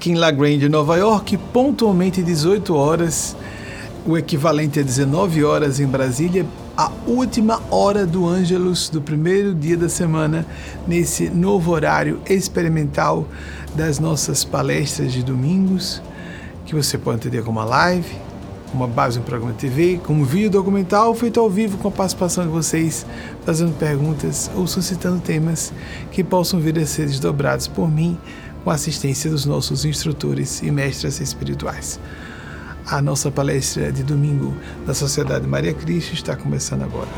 aqui em La Grande, Nova York, pontualmente 18 horas, o equivalente a 19 horas em Brasília, a última hora do Ângelus do primeiro dia da semana, nesse novo horário experimental das nossas palestras de domingos, que você pode entender como uma live, uma base no programa TV, como vídeo documental feito ao vivo com a participação de vocês, fazendo perguntas ou suscitando temas que possam vir a ser desdobrados por mim com a assistência dos nossos instrutores e mestres espirituais. A nossa palestra de domingo da Sociedade Maria Cristo está começando agora.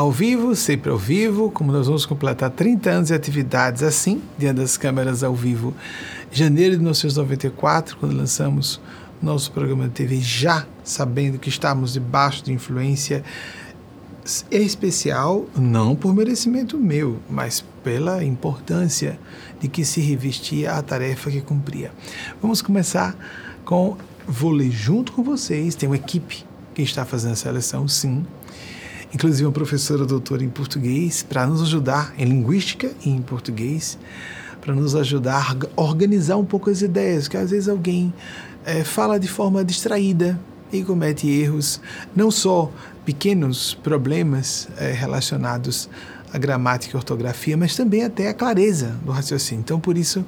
Ao vivo, sempre ao vivo, como nós vamos completar 30 anos de atividades assim, diante das câmeras ao vivo. Janeiro de 1994, quando lançamos nosso programa de TV, já sabendo que estávamos debaixo de influência especial, não por merecimento meu, mas pela importância de que se revestia a tarefa que cumpria. Vamos começar com, vou ler junto com vocês, tem uma equipe que está fazendo a seleção, sim, inclusive uma professora doutora em português, para nos ajudar em linguística e em português, para nos ajudar a organizar um pouco as ideias, que às vezes alguém é, fala de forma distraída e comete erros, não só pequenos problemas é, relacionados à gramática e ortografia, mas também até a clareza do raciocínio. Então, por isso,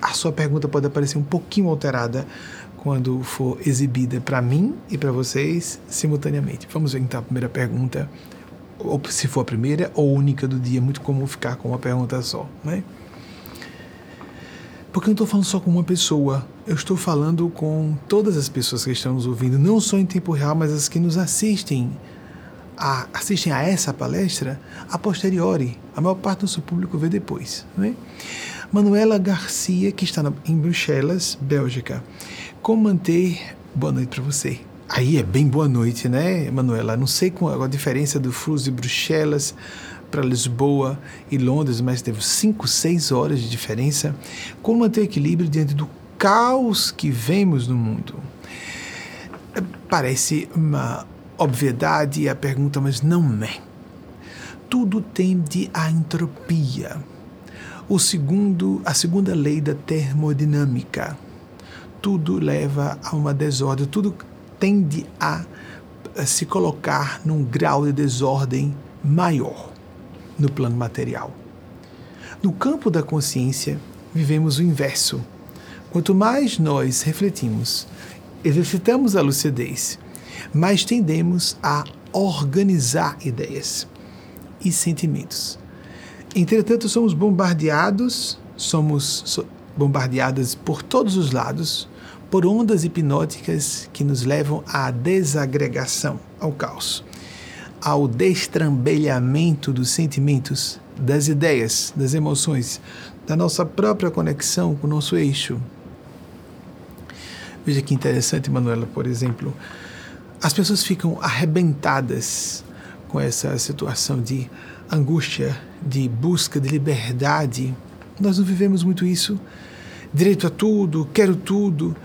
a sua pergunta pode aparecer um pouquinho alterada quando for exibida para mim e para vocês simultaneamente. Vamos ver então a primeira pergunta, ou se for a primeira ou única do dia, é muito comum ficar com uma pergunta só, né? Porque eu não estou falando só com uma pessoa, eu estou falando com todas as pessoas que estão nos ouvindo, não só em tempo real, mas as que nos assistem a, assistem a essa palestra a posteriori. A maior parte do nosso público vê depois. Né? Manuela Garcia, que está em Bruxelas, Bélgica. Como manter. Boa noite para você. Aí é bem boa noite, né, Manuela? Não sei qual a diferença do fuso de Bruxelas para Lisboa e Londres, mas teve 5, 6 horas de diferença. Como manter equilíbrio diante do caos que vemos no mundo? Parece uma obviedade a pergunta, mas não é. Tudo tende à entropia o segundo, a segunda lei da termodinâmica. Tudo leva a uma desordem, tudo tende a, a se colocar num grau de desordem maior no plano material. No campo da consciência, vivemos o inverso. Quanto mais nós refletimos, exercitamos a lucidez, mais tendemos a organizar ideias e sentimentos. Entretanto, somos bombardeados, somos bombardeadas por todos os lados por ondas hipnóticas que nos levam à desagregação, ao caos, ao destrambelhamento dos sentimentos, das ideias, das emoções, da nossa própria conexão com o nosso eixo. Veja que interessante, Manuela, por exemplo, as pessoas ficam arrebentadas com essa situação de angústia, de busca de liberdade. Nós não vivemos muito isso. Direito a tudo, quero tudo,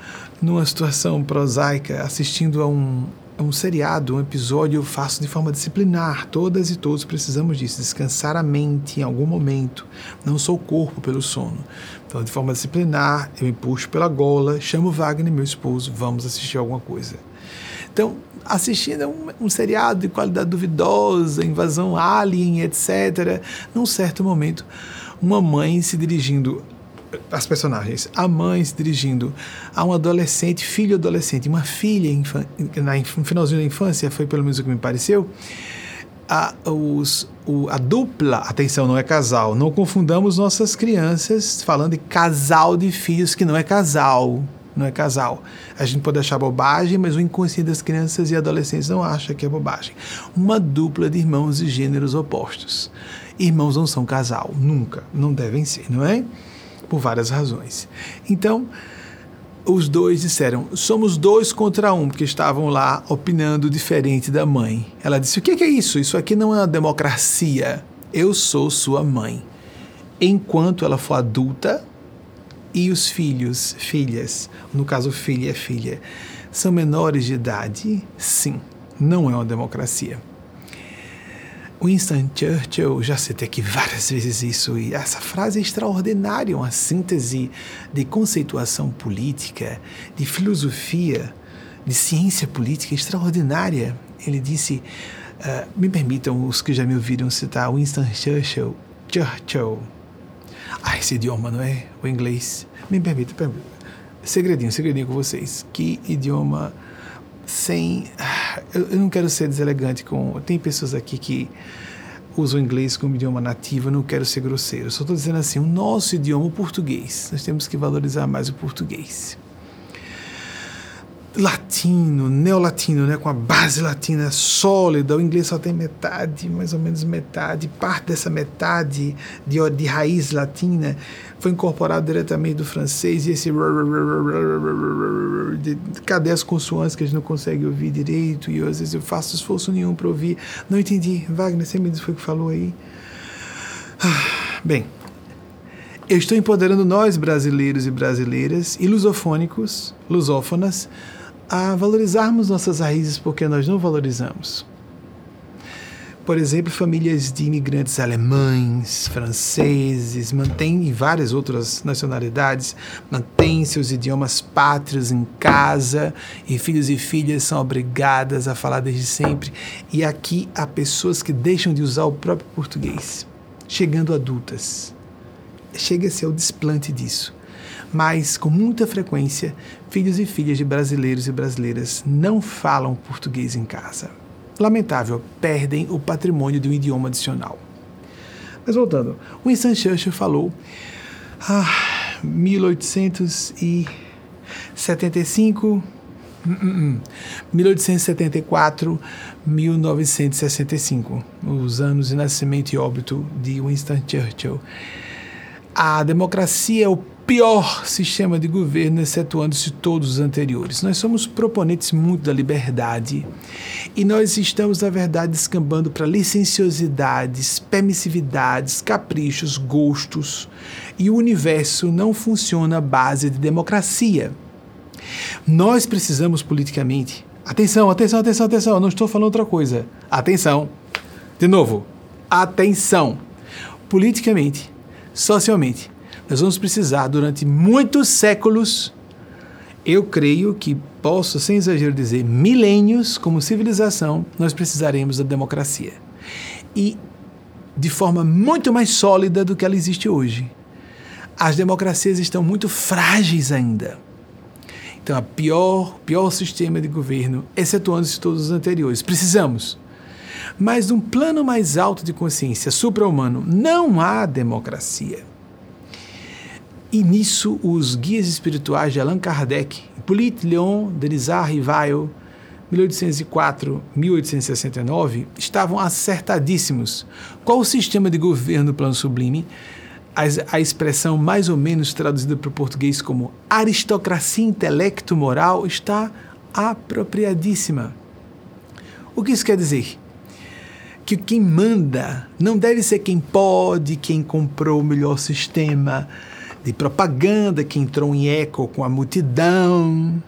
numa situação prosaica, assistindo a um, a um seriado, um episódio, eu faço de forma disciplinar. Todas e todos precisamos disso, descansar a mente em algum momento, não só o corpo pelo sono. Então, de forma disciplinar, eu me puxo pela gola, chamo Wagner, meu esposo, vamos assistir alguma coisa. Então, assistindo um, um seriado de qualidade duvidosa, invasão alien, etc. Num certo momento, uma mãe se dirigindo as personagens, a mãe se dirigindo a um adolescente, filho adolescente, uma filha na, no finalzinho da infância, foi pelo menos o que me pareceu, a, os, o, a dupla, atenção, não é casal, não confundamos nossas crianças falando de casal de filhos que não é casal, não é casal. A gente pode achar bobagem, mas o inconsciente das crianças e adolescentes não acha que é bobagem. Uma dupla de irmãos de gêneros opostos. Irmãos não são casal, nunca, não devem ser, não é? Por várias razões. Então, os dois disseram: somos dois contra um, porque estavam lá opinando diferente da mãe. Ela disse: o que é isso? Isso aqui não é uma democracia. Eu sou sua mãe. Enquanto ela for adulta e os filhos, filhas, no caso filha e filha, são menores de idade, sim, não é uma democracia. Winston Churchill, já citei aqui várias vezes isso, e essa frase é extraordinária, uma síntese de conceituação política, de filosofia, de ciência política extraordinária. Ele disse, uh, me permitam os que já me ouviram citar Winston Churchill, Churchill. Ah, esse idioma, não é? O inglês. Me permita, permita. Segredinho, segredinho com vocês. Que idioma sem. Eu, não quero ser deselegante com. Tem pessoas aqui que usam inglês como idioma nativo, eu não quero ser grosseiro. Só estou dizendo assim: o nosso idioma, o português. Nós temos que valorizar mais o português latino, neolatino, né, com a base latina sólida, o inglês só tem metade, mais ou menos metade, parte dessa metade de, de raiz latina foi incorporado diretamente do francês e esse cadê as consoantes que a gente não consegue ouvir direito e às vezes eu faço esforço nenhum para ouvir, não entendi, Wagner, você me disse foi o que falou aí? Ah, bem, eu estou empoderando nós brasileiros e brasileiras e lusofônicos, lusófonas, a valorizarmos nossas raízes porque nós não valorizamos. Por exemplo, famílias de imigrantes alemães, franceses, mantêm várias outras nacionalidades, mantêm seus idiomas pátrios em casa e filhos e filhas são obrigadas a falar desde sempre. E aqui há pessoas que deixam de usar o próprio português, chegando adultas. Chega-se ao desplante disso mas com muita frequência, filhos e filhas de brasileiros e brasileiras não falam português em casa. Lamentável, perdem o patrimônio de um idioma adicional. Mas voltando, Winston Churchill falou, ah, 1875, 1874, 1965, os anos de nascimento e óbito de Winston Churchill. A democracia é o pior sistema de governo, excetuando-se todos os anteriores. Nós somos proponentes muito da liberdade e nós estamos, na verdade, descambando para licenciosidades, permissividades, caprichos, gostos e o universo não funciona à base de democracia. Nós precisamos politicamente. Atenção, atenção, atenção, atenção, não estou falando outra coisa. Atenção. De novo, atenção. Politicamente, socialmente, nós vamos precisar durante muitos séculos, eu creio que posso, sem exagero, dizer milênios, como civilização, nós precisaremos da democracia. E de forma muito mais sólida do que ela existe hoje. As democracias estão muito frágeis ainda. Então, a pior, pior sistema de governo, excetuando-se todos os anteriores. Precisamos. Mas, num plano mais alto de consciência supra-humano, não há democracia. E nisso, os guias espirituais de Allan Kardec, Hippolyte Léon Denisard Rivail, 1804-1869, estavam acertadíssimos. Qual o sistema de governo do plano sublime? A, expressão mais ou menos traduzida para o português como aristocracia intelecto-moral está apropriadíssima. O que isso quer dizer? Que quem manda não deve ser quem pode, quem comprou o melhor sistema, de propaganda que entrou em eco com a multidão,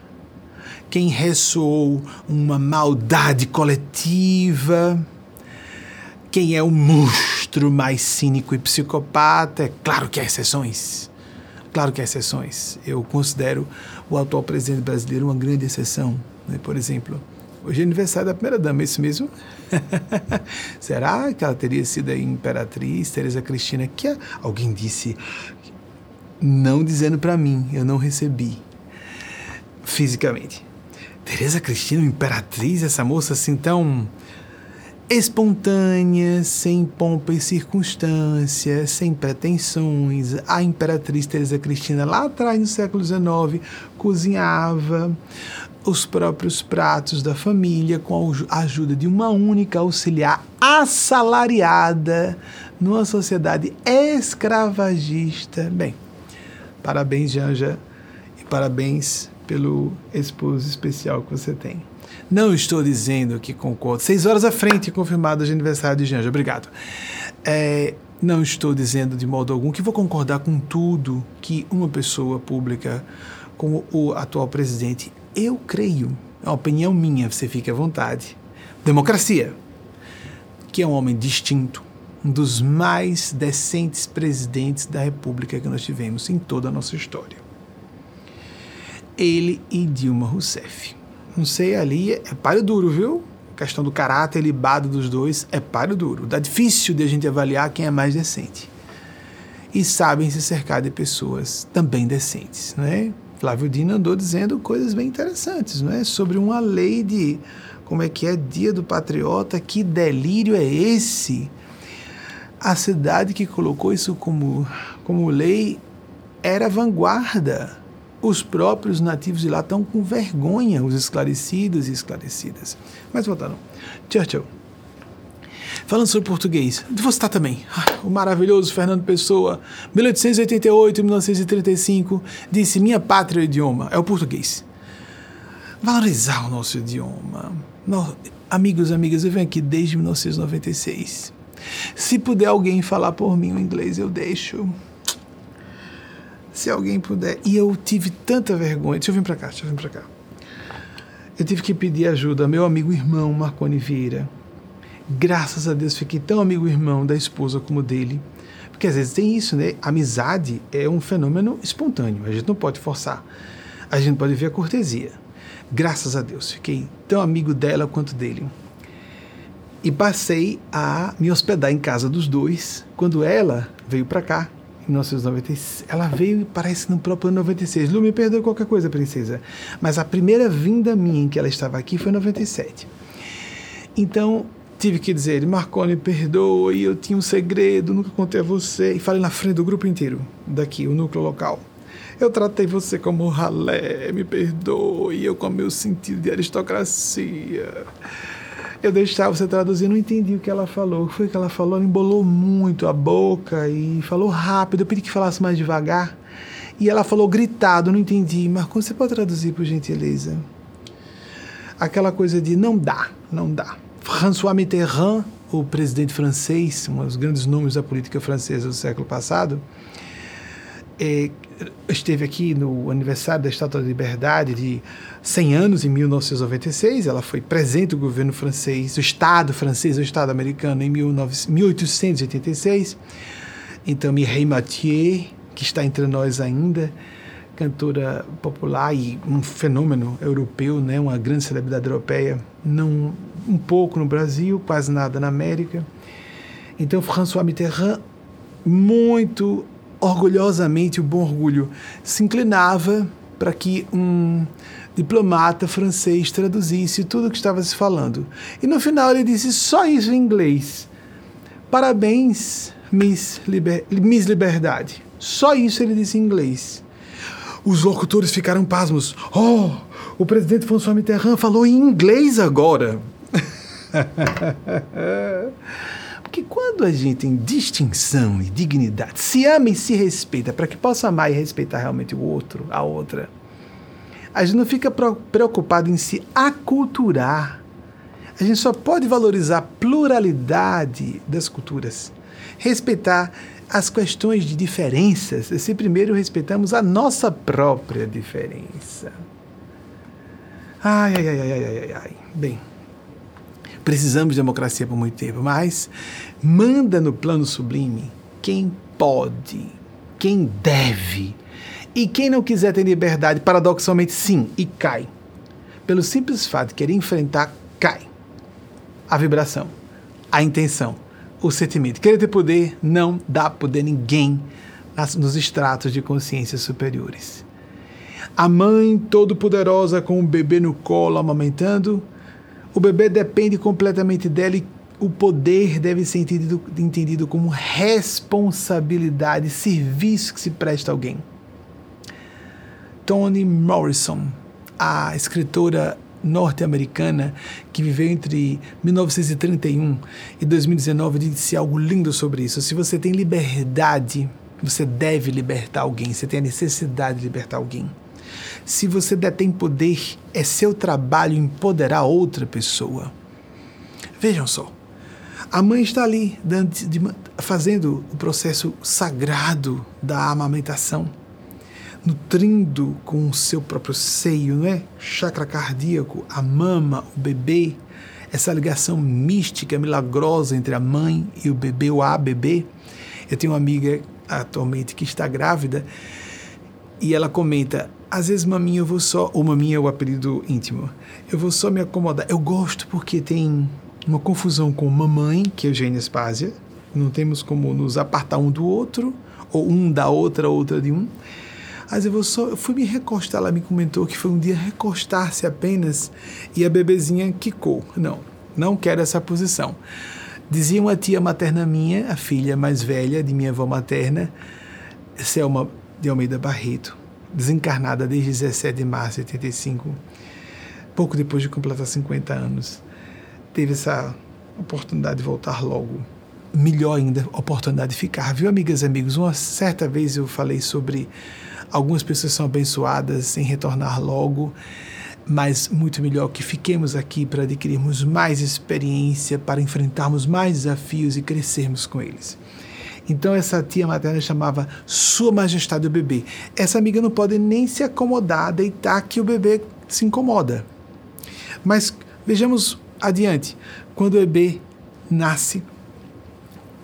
quem ressoou uma maldade coletiva, quem é o monstro mais cínico e psicopata. É claro que há exceções. Claro que há exceções. Eu considero o atual presidente brasileiro uma grande exceção. Né? Por exemplo, hoje é aniversário da primeira dama, é isso mesmo? Será que ela teria sido a imperatriz Teresa Cristina? Que alguém disse não dizendo para mim, eu não recebi fisicamente. Teresa Cristina, imperatriz, essa moça assim tão espontânea, sem pompa e circunstância, sem pretensões. A imperatriz Teresa Cristina, lá atrás no século XIX, cozinhava os próprios pratos da família com a ajuda de uma única auxiliar assalariada numa sociedade escravagista. Bem, Parabéns, Janja, e parabéns pelo esposo especial que você tem. Não estou dizendo que concordo. Seis horas à frente, confirmado de aniversário de Janja. Obrigado. É, não estou dizendo de modo algum que vou concordar com tudo que uma pessoa pública, como o atual presidente, eu creio, é uma opinião minha, você fique à vontade. Democracia, que é um homem distinto, um dos mais decentes presidentes da República que nós tivemos em toda a nossa história. Ele e Dilma Rousseff. Não sei, ali é, páreo duro, viu? A questão do caráter libado dos dois é páreo duro. Dá difícil de a gente avaliar quem é mais decente. E sabem se cercar de pessoas também decentes, não é? Flávio Dino andou dizendo coisas bem interessantes, não é? Sobre uma lei de como é que é Dia do Patriota, que delírio é esse? A cidade que colocou isso como, como lei era vanguarda os próprios nativos de lá estão com vergonha, os esclarecidos e esclarecidas. Mas voltando. Churchill. Falando sobre português, você está também. Ah, o maravilhoso Fernando Pessoa, 1888 1935, disse: Minha pátria é o idioma, é o português. Valorizar o nosso idioma. No, amigos, amigas, eu venho aqui desde 1996. Se puder alguém falar por mim o inglês, eu deixo se alguém puder. E eu tive tanta vergonha. Deixa eu vir para cá, deixa eu vir para cá. Eu tive que pedir ajuda meu amigo irmão Marconi Vieira. Graças a Deus fiquei tão amigo irmão da esposa como dele. Porque às vezes tem isso, né? Amizade é um fenômeno espontâneo. A gente não pode forçar. A gente pode ver a cortesia. Graças a Deus fiquei tão amigo dela quanto dele. E passei a me hospedar em casa dos dois quando ela veio para cá 1996. Ela veio, parece, no próprio ano 96. Lu, me perdoe qualquer coisa, princesa. Mas a primeira vinda minha em que ela estava aqui foi em 97. Então, tive que dizer, Marconi, perdoe, eu tinha um segredo, nunca contei a você. E falei na frente do grupo inteiro, daqui, o núcleo local. Eu tratei você como ralé, me perdoe, eu com meu sentido de aristocracia. Eu deixava você traduzir, não entendi o que ela falou. O que foi que ela falou? Ela embolou muito a boca e falou rápido. Eu pedi que falasse mais devagar. E ela falou gritado, não entendi. Marcos, você pode traduzir, por gentileza? Aquela coisa de não dá, não dá. François Mitterrand, o presidente francês, um dos grandes nomes da política francesa do século passado, é, esteve aqui no aniversário da Estátua da Liberdade de 100 anos, em 1996. Ela foi presente do governo francês, o Estado francês, o Estado americano, em 1886. Então, Mireille Mathieu, que está entre nós ainda, cantora popular e um fenômeno europeu, né, uma grande celebridade europeia, não um pouco no Brasil, quase nada na América. Então, François Mitterrand, muito orgulhosamente, o bom orgulho, se inclinava para que um diplomata francês traduzisse tudo o que estava se falando. E no final ele disse só isso em inglês. Parabéns, Miss, Liber Miss Liberdade. Só isso ele disse em inglês. Os locutores ficaram pasmos. Oh, o presidente François Mitterrand falou em inglês agora. Porque quando a gente tem distinção e dignidade, se ama e se respeita, para que possa amar e respeitar realmente o outro, a outra, a gente não fica preocupado em se aculturar. A gente só pode valorizar a pluralidade das culturas, respeitar as questões de diferenças, se primeiro respeitamos a nossa própria diferença. Ai, ai, ai, ai, ai, ai. Bem. Precisamos de democracia por muito tempo, mas manda no plano sublime quem pode, quem deve. E quem não quiser ter liberdade, paradoxalmente sim, e cai. Pelo simples fato de querer enfrentar, cai. A vibração, a intenção, o sentimento. Querer ter poder não dá poder a ninguém nos estratos de consciência superiores. A mãe todo-poderosa com o bebê no colo amamentando o bebê depende completamente dela e o poder deve ser entendido, entendido como responsabilidade, serviço que se presta a alguém. Toni Morrison, a escritora norte-americana que viveu entre 1931 e 2019, disse algo lindo sobre isso. Se você tem liberdade, você deve libertar alguém, você tem a necessidade de libertar alguém. Se você detém poder, é seu trabalho empoderar outra pessoa. Vejam só. A mãe está ali dando, de, fazendo o processo sagrado da amamentação, nutrindo com o seu próprio seio, não é? Chakra cardíaco, a mama, o bebê, essa ligação mística, milagrosa entre a mãe e o bebê, o a bebê. Eu tenho uma amiga atualmente que está grávida e ela comenta: às vezes, maminha, eu vou só. Ou maminha é o apelido íntimo. Eu vou só me acomodar. Eu gosto porque tem uma confusão com mamãe, que é Eugênia Spásia. Não temos como nos apartar um do outro, ou um da outra, outra de um. Mas eu vou só, eu fui me recostar, ela me comentou que foi um dia recostar-se apenas e a bebezinha quicou. Não, não quero essa posição. Dizia uma tia materna minha, a filha mais velha de minha avó materna, Selma de Almeida Barreto, desencarnada desde 17 de março de 85, pouco depois de completar 50 anos, teve essa oportunidade de voltar logo. Melhor ainda, oportunidade de ficar. Viu, amigas e amigos? Uma certa vez eu falei sobre algumas pessoas são abençoadas em retornar logo, mas muito melhor que fiquemos aqui para adquirirmos mais experiência, para enfrentarmos mais desafios e crescermos com eles. Então essa tia materna chamava Sua Majestade o bebê. Essa amiga não pode nem se acomodar, deitar que o bebê se incomoda. Mas vejamos adiante. Quando o bebê nasce,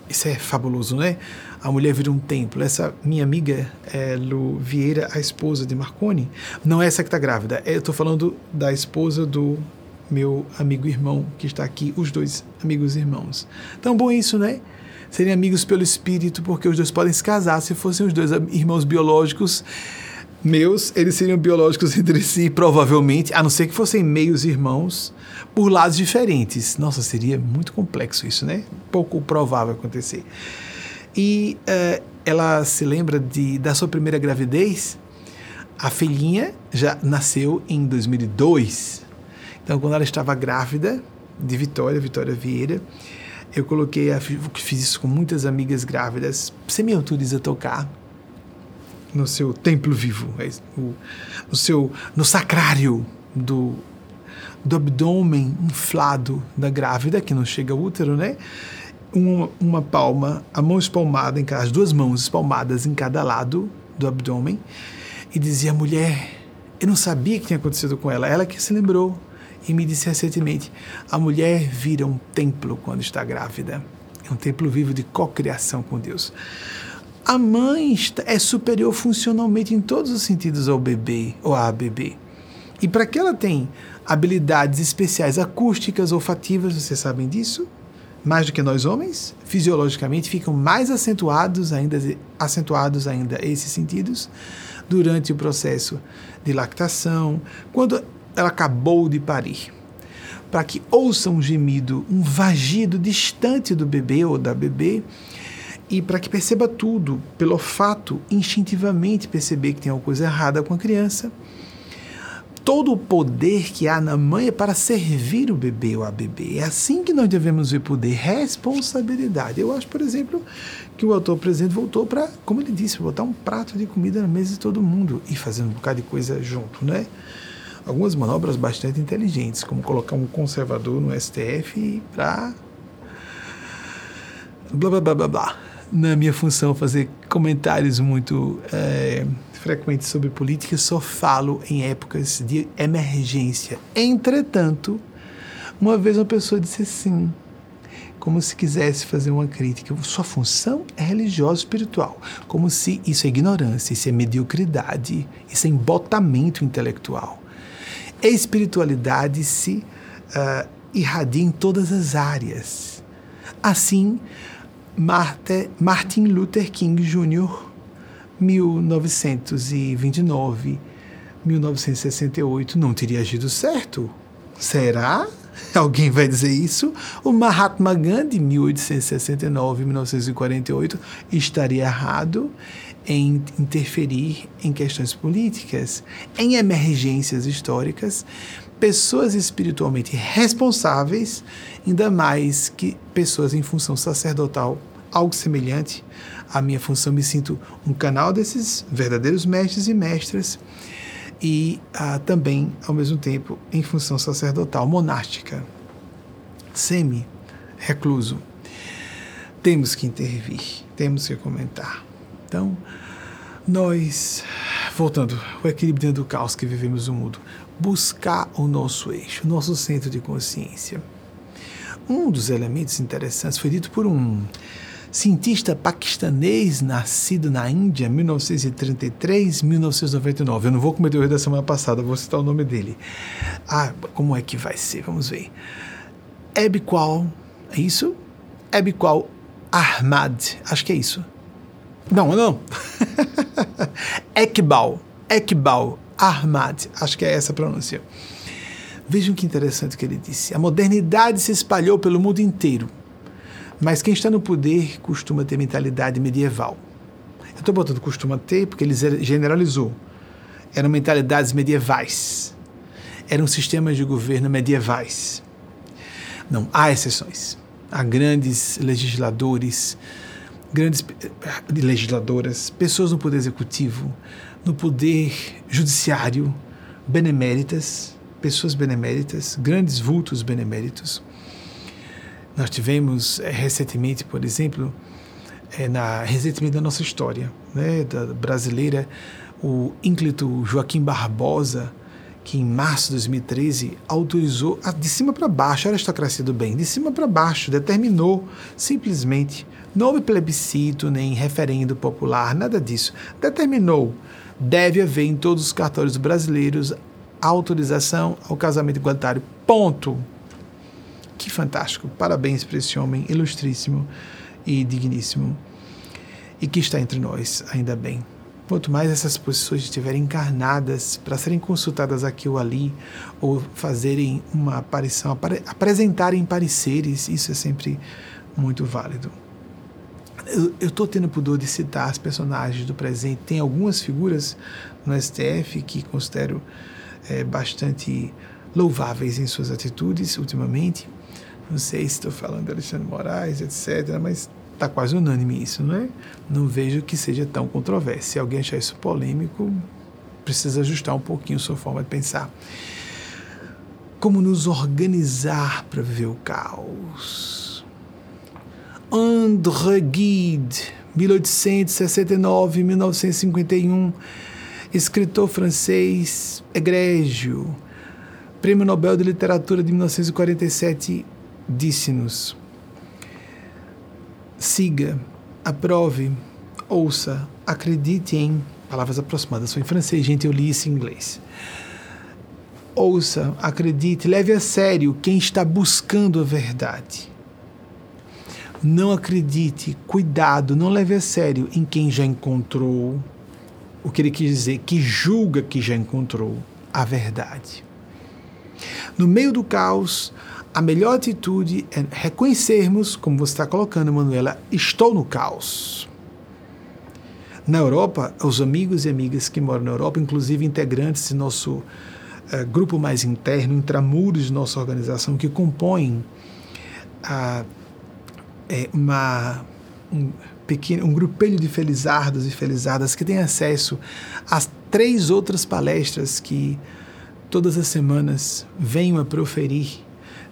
isso é fabuloso, né? A mulher vira um templo. Essa minha amiga é Lu Vieira, a esposa de Marconi, não é essa que está grávida. Eu estou falando da esposa do meu amigo irmão que está aqui, os dois amigos irmãos. Tão bom isso, né? Serem amigos pelo espírito, porque os dois podem se casar. Se fossem os dois irmãos biológicos meus, eles seriam biológicos entre si, provavelmente, a não ser que fossem meios irmãos por lados diferentes. Nossa, seria muito complexo isso, né? Pouco provável acontecer. E uh, ela se lembra de, da sua primeira gravidez. A filhinha já nasceu em 2002. Então, quando ela estava grávida de Vitória, Vitória Vieira, eu coloquei, a, fiz isso com muitas amigas grávidas. Você me autoriza a tocar no seu templo vivo, é no seu, no sacrário do, do abdômen inflado da grávida, que não chega ao útero, né? Uma, uma palma, a mão espalmada, em cada, as duas mãos espalmadas em cada lado do abdômen, e dizia: mulher, eu não sabia o que tinha acontecido com ela. Ela que se lembrou e me disse recentemente: a mulher vira um templo quando está grávida. É um templo vivo de cocriação com Deus. A mãe é superior funcionalmente em todos os sentidos ao bebê ou à bebê. E para que ela tenha habilidades especiais acústicas, olfativas, vocês sabem disso? Mais do que nós homens, fisiologicamente ficam mais acentuados ainda, acentuados ainda esses sentidos durante o processo de lactação, quando ela acabou de parir. Para que ouça um gemido, um vagido distante do bebê ou da bebê, e para que perceba tudo pelo olfato, instintivamente perceber que tem alguma coisa errada com a criança. Todo o poder que há na mãe é para servir o bebê ou a bebê. É assim que nós devemos ver poder, responsabilidade. Eu acho, por exemplo, que o autor presente voltou para, como ele disse, botar um prato de comida na mesa de todo mundo e fazendo um bocado de coisa junto, né? Algumas manobras bastante inteligentes, como colocar um conservador no STF para blá blá blá blá blá. Na minha função fazer comentários muito é, frequentes sobre política, só falo em épocas de emergência. Entretanto, uma vez uma pessoa disse assim, como se quisesse fazer uma crítica. Sua função é religiosa espiritual. Como se isso é ignorância, isso é mediocridade, isso é embotamento intelectual espiritualidade se uh, irradia em todas as áreas. Assim, Martin Luther King Jr., 1929, 1968, não teria agido certo? Será? Alguém vai dizer isso? O Mahatma Gandhi, 1869, 1948, estaria errado em interferir em questões políticas, em emergências históricas, pessoas espiritualmente responsáveis, ainda mais que pessoas em função sacerdotal, algo semelhante à minha função, me sinto um canal desses verdadeiros mestres e mestras e ah, também, ao mesmo tempo, em função sacerdotal, monástica, semi-recluso. Temos que intervir, temos que comentar. Então, nós, voltando, o equilíbrio dentro do caos que vivemos no mundo, buscar o nosso eixo, o nosso centro de consciência. Um dos elementos interessantes foi dito por um cientista paquistanês nascido na Índia, 1933-1999. Eu não vou cometer o erro da semana passada, vou citar o nome dele. Ah, como é que vai ser? Vamos ver. Ebqual, é isso? Ebqual Ahmad, acho que é isso. Não, não. Ekbal, Ekbal Ahmad, acho que é essa a pronúncia. Vejam que interessante o que ele disse. A modernidade se espalhou pelo mundo inteiro, mas quem está no poder costuma ter mentalidade medieval. Eu estou botando costuma ter porque ele generalizou. Eram mentalidades medievais. Eram sistemas de governo medievais. Não, há exceções. Há grandes legisladores, grandes legisladoras, pessoas no poder executivo, no poder judiciário, beneméritas, pessoas beneméritas, grandes vultos beneméritos. Nós tivemos é, recentemente, por exemplo, é, na recentemente da nossa história, né, da brasileira, o ínclito Joaquim Barbosa, que em março de 2013 autorizou, de cima para baixo, a aristocracia do bem, de cima para baixo, determinou simplesmente, não houve plebiscito nem referendo popular, nada disso, determinou, deve haver em todos os cartórios brasileiros autorização ao casamento igualitário. Ponto. Que fantástico. Parabéns para esse homem ilustríssimo e digníssimo e que está entre nós, ainda bem. Quanto mais essas posições estiverem encarnadas para serem consultadas aqui ou ali, ou fazerem uma aparição, apare apresentarem pareceres, isso é sempre muito válido. Eu estou tendo pudor de citar as personagens do presente. Tem algumas figuras no STF que considero é, bastante louváveis em suas atitudes ultimamente. Não sei se estou falando de Alexandre Moraes, etc., mas está quase unânime isso, não é? Não vejo que seja tão controverso. Se alguém achar isso polêmico, precisa ajustar um pouquinho sua forma de pensar. Como nos organizar para viver o caos? André Gide, 1869-1951 escritor francês egrégio, Prêmio Nobel de Literatura de 1947, disse-nos: siga, aprove, ouça, acredite em. Palavras aproximadas, foi em francês, gente, eu li isso em inglês. Ouça, acredite, leve a sério quem está buscando a verdade. Não acredite, cuidado, não leve a sério em quem já encontrou o que ele quis dizer, que julga que já encontrou a verdade. No meio do caos, a melhor atitude é reconhecermos, como você está colocando, Manuela, estou no caos. Na Europa, os amigos e amigas que moram na Europa, inclusive integrantes de nosso uh, grupo mais interno, intramuros de nossa organização, que compõem uh, é, uma, um, pequeno, um grupelho de felizardos e felizardas que tem acesso às três outras palestras que todas as semanas venho a proferir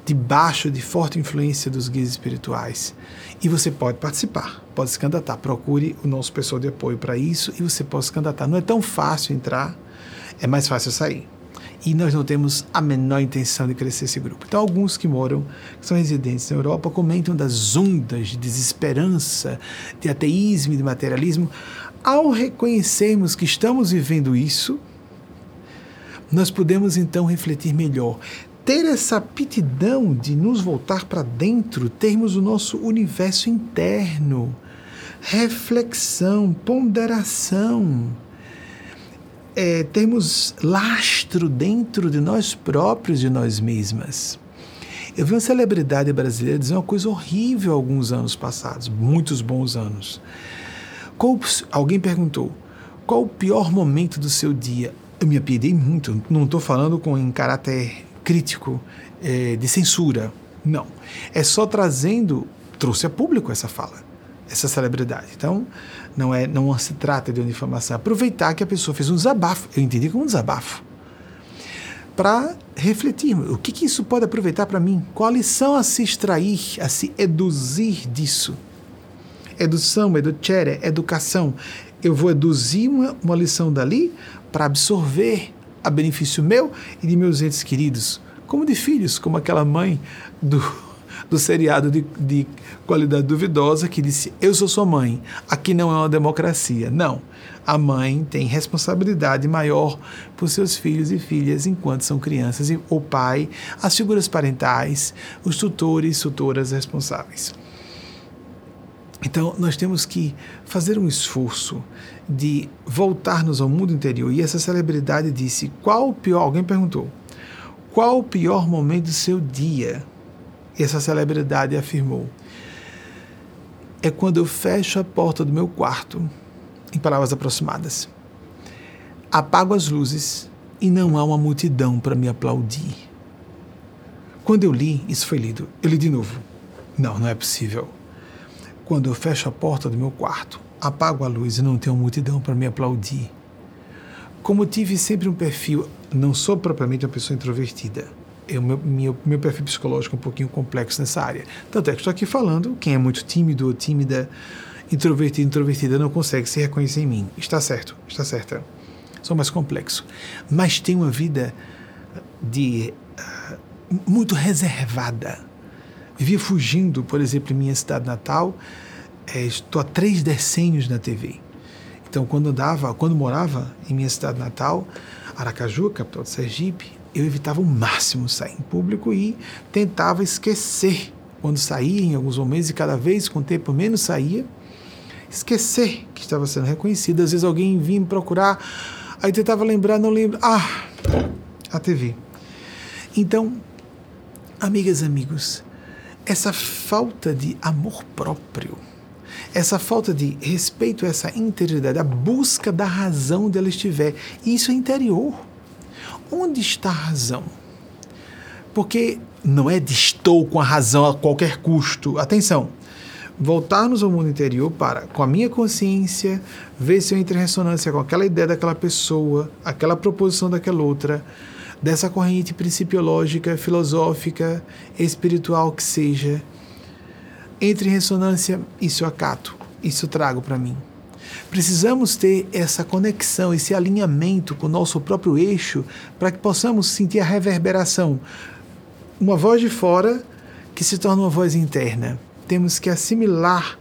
debaixo de forte influência dos guias espirituais. E você pode participar, pode se candidatar. Procure o nosso pessoal de apoio para isso e você pode se candidatar. Não é tão fácil entrar, é mais fácil sair e nós não temos a menor intenção de crescer esse grupo. Então, alguns que moram, que são residentes na Europa, comentam das ondas de desesperança, de ateísmo e de materialismo. Ao reconhecermos que estamos vivendo isso, nós podemos então refletir melhor. Ter essa aptidão de nos voltar para dentro, termos o nosso universo interno, reflexão, ponderação é, termos lastro dentro de nós próprios, de nós mesmas. Eu vi uma celebridade brasileira dizer uma coisa horrível alguns anos passados, muitos bons anos. Qual, alguém perguntou: qual o pior momento do seu dia? Eu me apiedei muito, não estou falando com em caráter crítico, é, de censura. Não. É só trazendo, trouxe a público essa fala. essa celebridade. Então, não é, não se trata de uma difamação. Aproveitar que a pessoa fez um desabafo, eu entendi como um desabafo, para refletir. O que, que isso pode aproveitar para mim? Qual a lição a se extrair, a se eduzir disso? Edução, educere, educação. Eu vou eduzir uma, uma lição dali para absorver a benefício meu e de meus entes queridos, como de filhos, como aquela mãe do do seriado de, de qualidade duvidosa que disse: Eu sou sua mãe, aqui não é uma democracia. Não. A mãe tem responsabilidade maior por seus filhos e filhas enquanto são crianças, e o pai, as figuras parentais, os tutores, tutoras responsáveis. Então, nós temos que fazer um esforço de voltarmos ao mundo interior. E essa celebridade disse: qual o pior? Alguém perguntou: qual o pior momento do seu dia? Essa celebridade afirmou: É quando eu fecho a porta do meu quarto, em palavras aproximadas, apago as luzes e não há uma multidão para me aplaudir. Quando eu li, isso foi lido, eu li de novo. Não, não é possível. Quando eu fecho a porta do meu quarto, apago a luz e não tenho multidão para me aplaudir. Como tive sempre um perfil, não sou propriamente uma pessoa introvertida o meu, meu, meu perfil psicológico é um pouquinho complexo nessa área. Tanto é que estou aqui falando, quem é muito tímido ou tímida, introvertido, introvertida, não consegue se reconhecer em mim. Está certo, está certa. Sou mais complexo. Mas tenho uma vida de uh, muito reservada. Vivia fugindo, por exemplo, em minha cidade natal. É, estou há três decênios na TV. Então, quando andava, quando morava em minha cidade natal, Aracaju, capital de Sergipe, eu evitava o máximo sair em público e tentava esquecer quando saía em alguns momentos e cada vez com o tempo menos saía, esquecer que estava sendo reconhecido. Às vezes alguém vinha me procurar, aí tentava lembrar, não lembro. Ah, a TV. Então, amigas e amigos, essa falta de amor próprio, essa falta de respeito, essa integridade, a busca da razão onde ela estiver, isso é interior onde está a razão? Porque não é de estou com a razão a qualquer custo. Atenção, voltarmos ao mundo interior para, com a minha consciência, ver se eu entro em ressonância com aquela ideia daquela pessoa, aquela proposição daquela outra, dessa corrente principiológica, filosófica, espiritual que seja. Entre em ressonância, isso eu acato, isso eu trago para mim. Precisamos ter essa conexão, esse alinhamento com o nosso próprio eixo para que possamos sentir a reverberação. Uma voz de fora que se torna uma voz interna. Temos que assimilar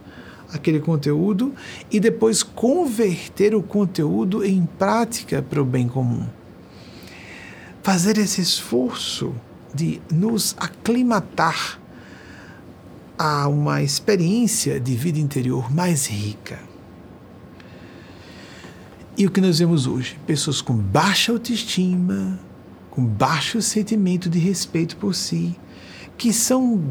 aquele conteúdo e depois converter o conteúdo em prática para o bem comum. Fazer esse esforço de nos aclimatar a uma experiência de vida interior mais rica. E o que nós vemos hoje? Pessoas com baixa autoestima, com baixo sentimento de respeito por si, que são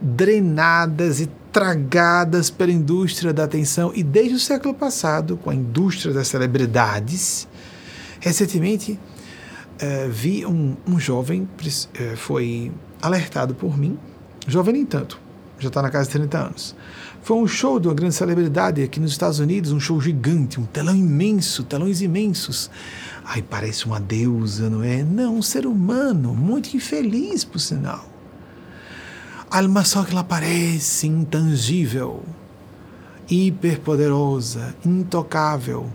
drenadas e tragadas pela indústria da atenção e desde o século passado, com a indústria das celebridades. Recentemente, uh, vi um, um jovem, uh, foi alertado por mim, jovem nem tanto, já está na casa de 30 anos, foi um show de uma grande celebridade aqui nos Estados Unidos, um show gigante, um telão imenso, telões imensos. Ai, parece uma deusa, não é? Não, um ser humano, muito infeliz, por sinal. Alma só que ela parece intangível, hiperpoderosa, intocável.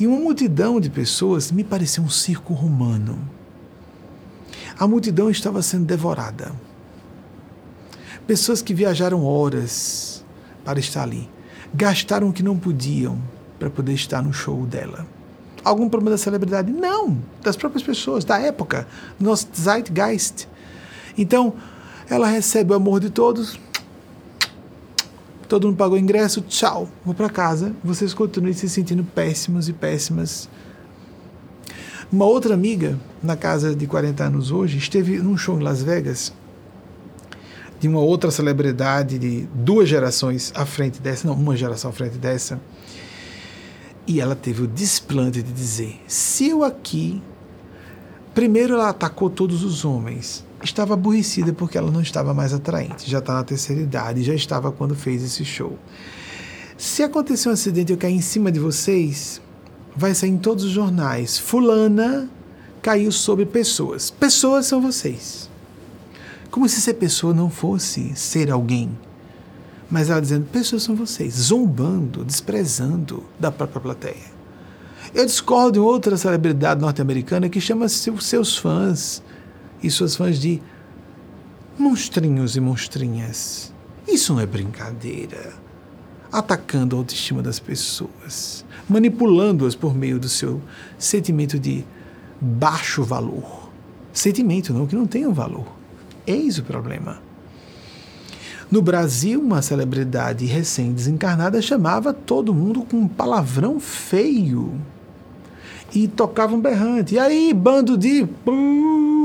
E uma multidão de pessoas me parecia um circo romano. A multidão estava sendo devorada. Pessoas que viajaram horas, para estar ali. Gastaram o que não podiam para poder estar no show dela. Algum problema da celebridade? Não, das próprias pessoas, da época, do nosso zeitgeist. Então, ela recebe o amor de todos. Todo mundo pagou o ingresso, tchau, vou para casa. Vocês continuem se sentindo péssimos e péssimas. Uma outra amiga, na casa de 40 anos hoje, esteve num show em Las Vegas de uma outra celebridade de duas gerações à frente dessa, não, uma geração à frente dessa. E ela teve o desplante de dizer: se eu aqui. Primeiro, ela atacou todos os homens. Estava aborrecida porque ela não estava mais atraente. Já está na terceira idade, já estava quando fez esse show. Se acontecer um acidente e eu cair em cima de vocês, vai sair em todos os jornais. Fulana caiu sobre pessoas. Pessoas são vocês. Como se ser pessoa não fosse ser alguém. Mas ela dizendo, pessoas são vocês, zombando, desprezando da própria plateia. Eu discordo de outra celebridade norte-americana que chama seus fãs e suas fãs de monstrinhos e monstrinhas. Isso não é brincadeira. Atacando a autoestima das pessoas, manipulando-as por meio do seu sentimento de baixo valor. Sentimento, não que não tenha valor. Eis o problema. No Brasil, uma celebridade recém-desencarnada chamava todo mundo com um palavrão feio. E tocava um berrante. E aí, bando de.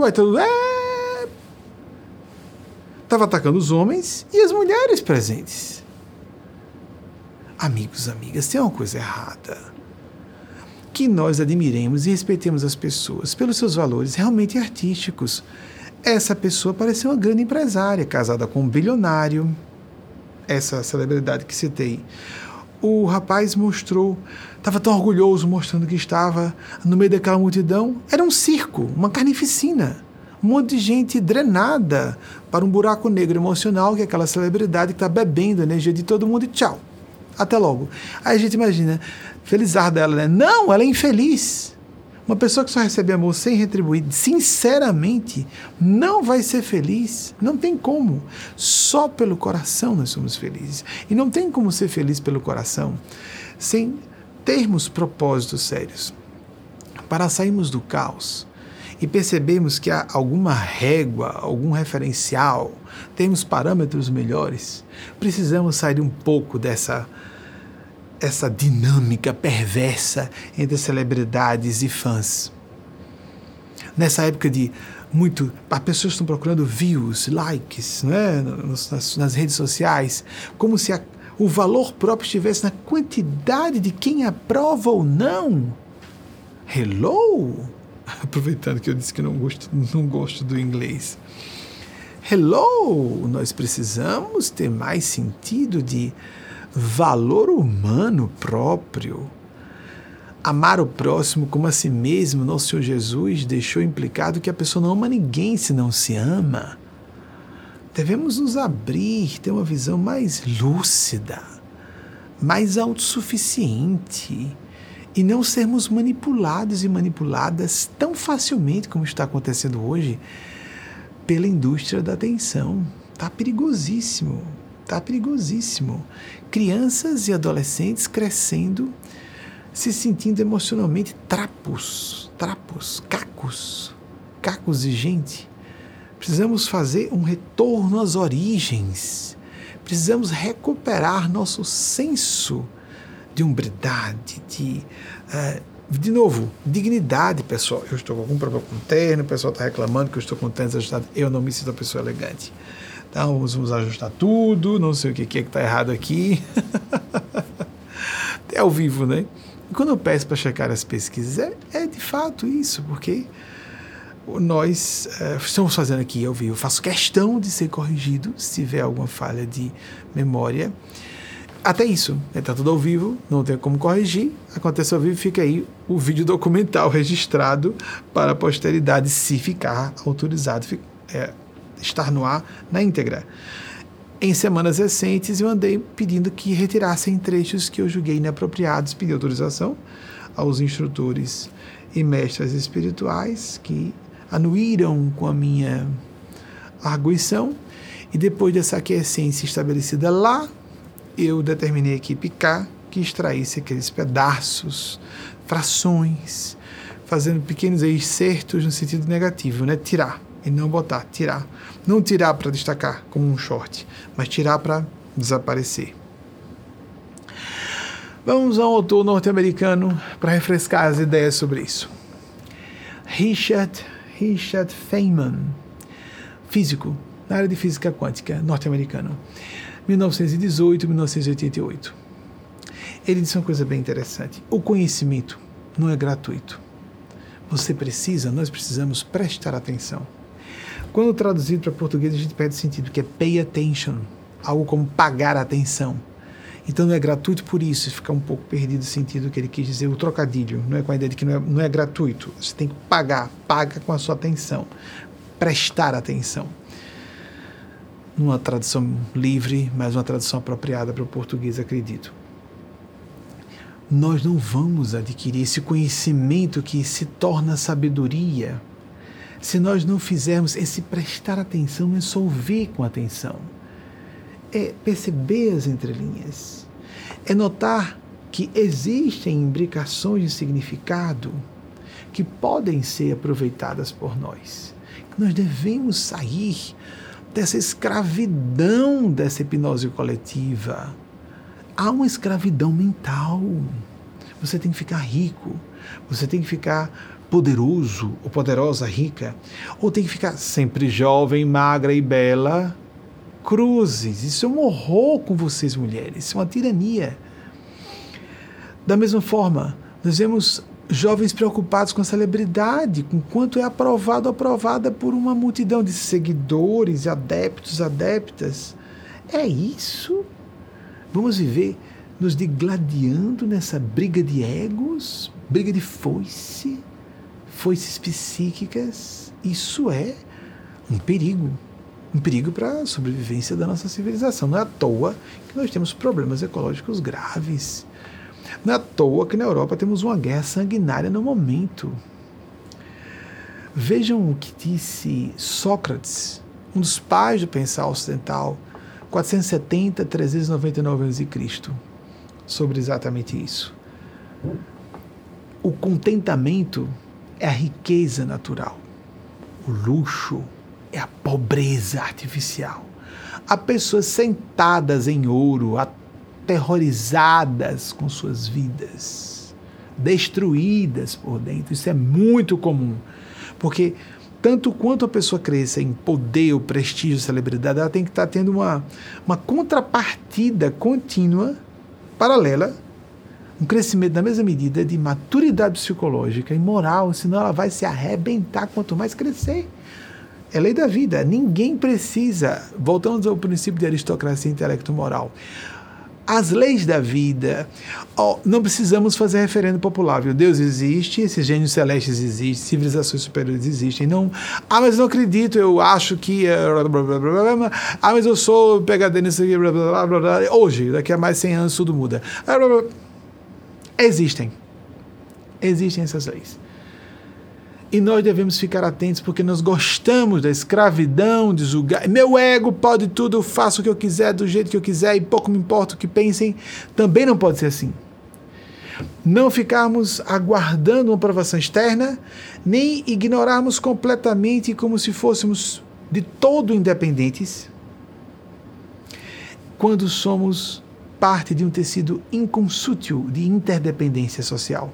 Aí todo. É... Estava atacando os homens e as mulheres presentes. Amigos, amigas, tem uma coisa errada. Que nós admiremos e respeitemos as pessoas pelos seus valores realmente artísticos essa pessoa parecia uma grande empresária, casada com um bilionário, essa celebridade que citei. O rapaz mostrou, estava tão orgulhoso, mostrando que estava no meio daquela multidão. Era um circo, uma carnificina. Um monte de gente drenada para um buraco negro emocional, que é aquela celebridade que está bebendo a energia de todo mundo e tchau. Até logo. Aí a gente imagina, felizar dela, né? Não, ela é infeliz. Uma pessoa que só recebe amor sem retribuir, sinceramente, não vai ser feliz. Não tem como. Só pelo coração nós somos felizes. E não tem como ser feliz pelo coração sem termos propósitos sérios. Para sairmos do caos e percebermos que há alguma régua, algum referencial, temos parâmetros melhores, precisamos sair um pouco dessa essa dinâmica perversa entre celebridades e fãs. Nessa época de muito. As pessoas estão procurando views, likes, né, nas, nas redes sociais, como se a, o valor próprio estivesse na quantidade de quem aprova ou não. Hello! Aproveitando que eu disse que não gosto, não gosto do inglês. Hello! Nós precisamos ter mais sentido de valor humano próprio. Amar o próximo como a si mesmo, nosso Senhor Jesus deixou implicado que a pessoa não ama ninguém se não se ama. Devemos nos abrir, ter uma visão mais lúcida, mais autossuficiente e não sermos manipulados e manipuladas tão facilmente como está acontecendo hoje pela indústria da atenção. Está perigosíssimo. Está perigosíssimo. Crianças e adolescentes crescendo, se sentindo emocionalmente trapos, trapos, cacos, cacos de gente. Precisamos fazer um retorno às origens. Precisamos recuperar nosso senso de umbridade, de. Uh, de novo, dignidade, pessoal. Eu estou com algum problema com terno, o pessoal está reclamando que eu estou com terno desajustado. Eu não me sinto uma pessoa elegante. Então vamos ajustar tudo, não sei o que, que é que está errado aqui. é ao vivo, né? E quando eu peço para checar as pesquisas, é, é, de fato isso, porque nós é, estamos fazendo aqui ao vivo. Faço questão de ser corrigido se tiver alguma falha de memória. Até isso, está tudo ao vivo, não tem como corrigir. Acontece ao vivo, fica aí o vídeo documental registrado para a posteridade, se ficar autorizado. É, estar no ar na íntegra. Em semanas recentes, eu andei pedindo que retirassem trechos que eu julguei inapropriados, pedi autorização aos instrutores e mestres espirituais que anuíram com a minha arguição. E depois dessa aquiescência estabelecida lá, eu determinei a equipe K que extraísse aqueles pedaços, frações, fazendo pequenos excertos no sentido negativo, né? Tirar e não botar, tirar. Não tirar para destacar como um short, mas tirar para desaparecer. Vamos ao autor norte-americano para refrescar as ideias sobre isso. Richard, Richard Feynman, físico, na área de física quântica, norte-americano, 1918-1988. Ele disse uma coisa bem interessante: o conhecimento não é gratuito. Você precisa, nós precisamos prestar atenção. Quando traduzido para português, a gente perde sentido, que é pay attention, algo como pagar atenção. Então não é gratuito por isso, fica um pouco perdido o sentido que ele quis dizer, o trocadilho, não é com a ideia de que não é, não é gratuito. Você tem que pagar, paga com a sua atenção, prestar atenção. Numa tradução livre, mas uma tradução apropriada para o português, acredito. Nós não vamos adquirir esse conhecimento que se torna sabedoria se nós não fizermos esse prestar atenção, é só ouvir com atenção é perceber as entrelinhas, é notar que existem imbricações de significado que podem ser aproveitadas por nós. Nós devemos sair dessa escravidão dessa hipnose coletiva. Há uma escravidão mental. Você tem que ficar rico, você tem que ficar poderoso ou poderosa, rica, ou tem que ficar sempre jovem, magra e bela cruzes. Isso é um horror com vocês, mulheres. Isso é uma tirania. Da mesma forma, nós vemos jovens preocupados com a celebridade, com quanto é aprovado ou aprovada por uma multidão de seguidores, adeptos, adeptas. É isso? Vamos viver nos digladiando nessa briga de egos, briga de foice, foices psíquicas. Isso é um perigo um perigo para a sobrevivência da nossa civilização. Não é à toa que nós temos problemas ecológicos graves. Não é à toa que na Europa temos uma guerra sanguinária no momento. Vejam o que disse Sócrates, um dos pais do pensar ocidental, 470 399 a.C., sobre exatamente isso. O contentamento é a riqueza natural. O luxo é a pobreza artificial. Há pessoas sentadas em ouro, aterrorizadas com suas vidas, destruídas por dentro. Isso é muito comum, porque tanto quanto a pessoa cresça em poder, o prestígio, celebridade, ela tem que estar tendo uma, uma contrapartida contínua, paralela, um crescimento na mesma medida de maturidade psicológica e moral, senão ela vai se arrebentar quanto mais crescer. É lei da vida. Ninguém precisa. Voltamos ao princípio de aristocracia intelecto-moral. As leis da vida. Oh, não precisamos fazer referendo popular, viu? Deus existe, esses gênios celestes existem, civilizações superiores existem. Não, ah, mas não acredito, eu acho que. Eh, ah, mas eu sou pegador nisso aqui. Hoje, daqui a mais 100 anos, tudo muda. Existem. Existem essas leis. E nós devemos ficar atentos porque nós gostamos da escravidão, de julgar. Meu ego pode tudo, eu faço o que eu quiser, do jeito que eu quiser e pouco me importa o que pensem. Também não pode ser assim. Não ficarmos aguardando uma aprovação externa, nem ignorarmos completamente como se fôssemos de todo independentes, quando somos parte de um tecido inconsútil de interdependência social.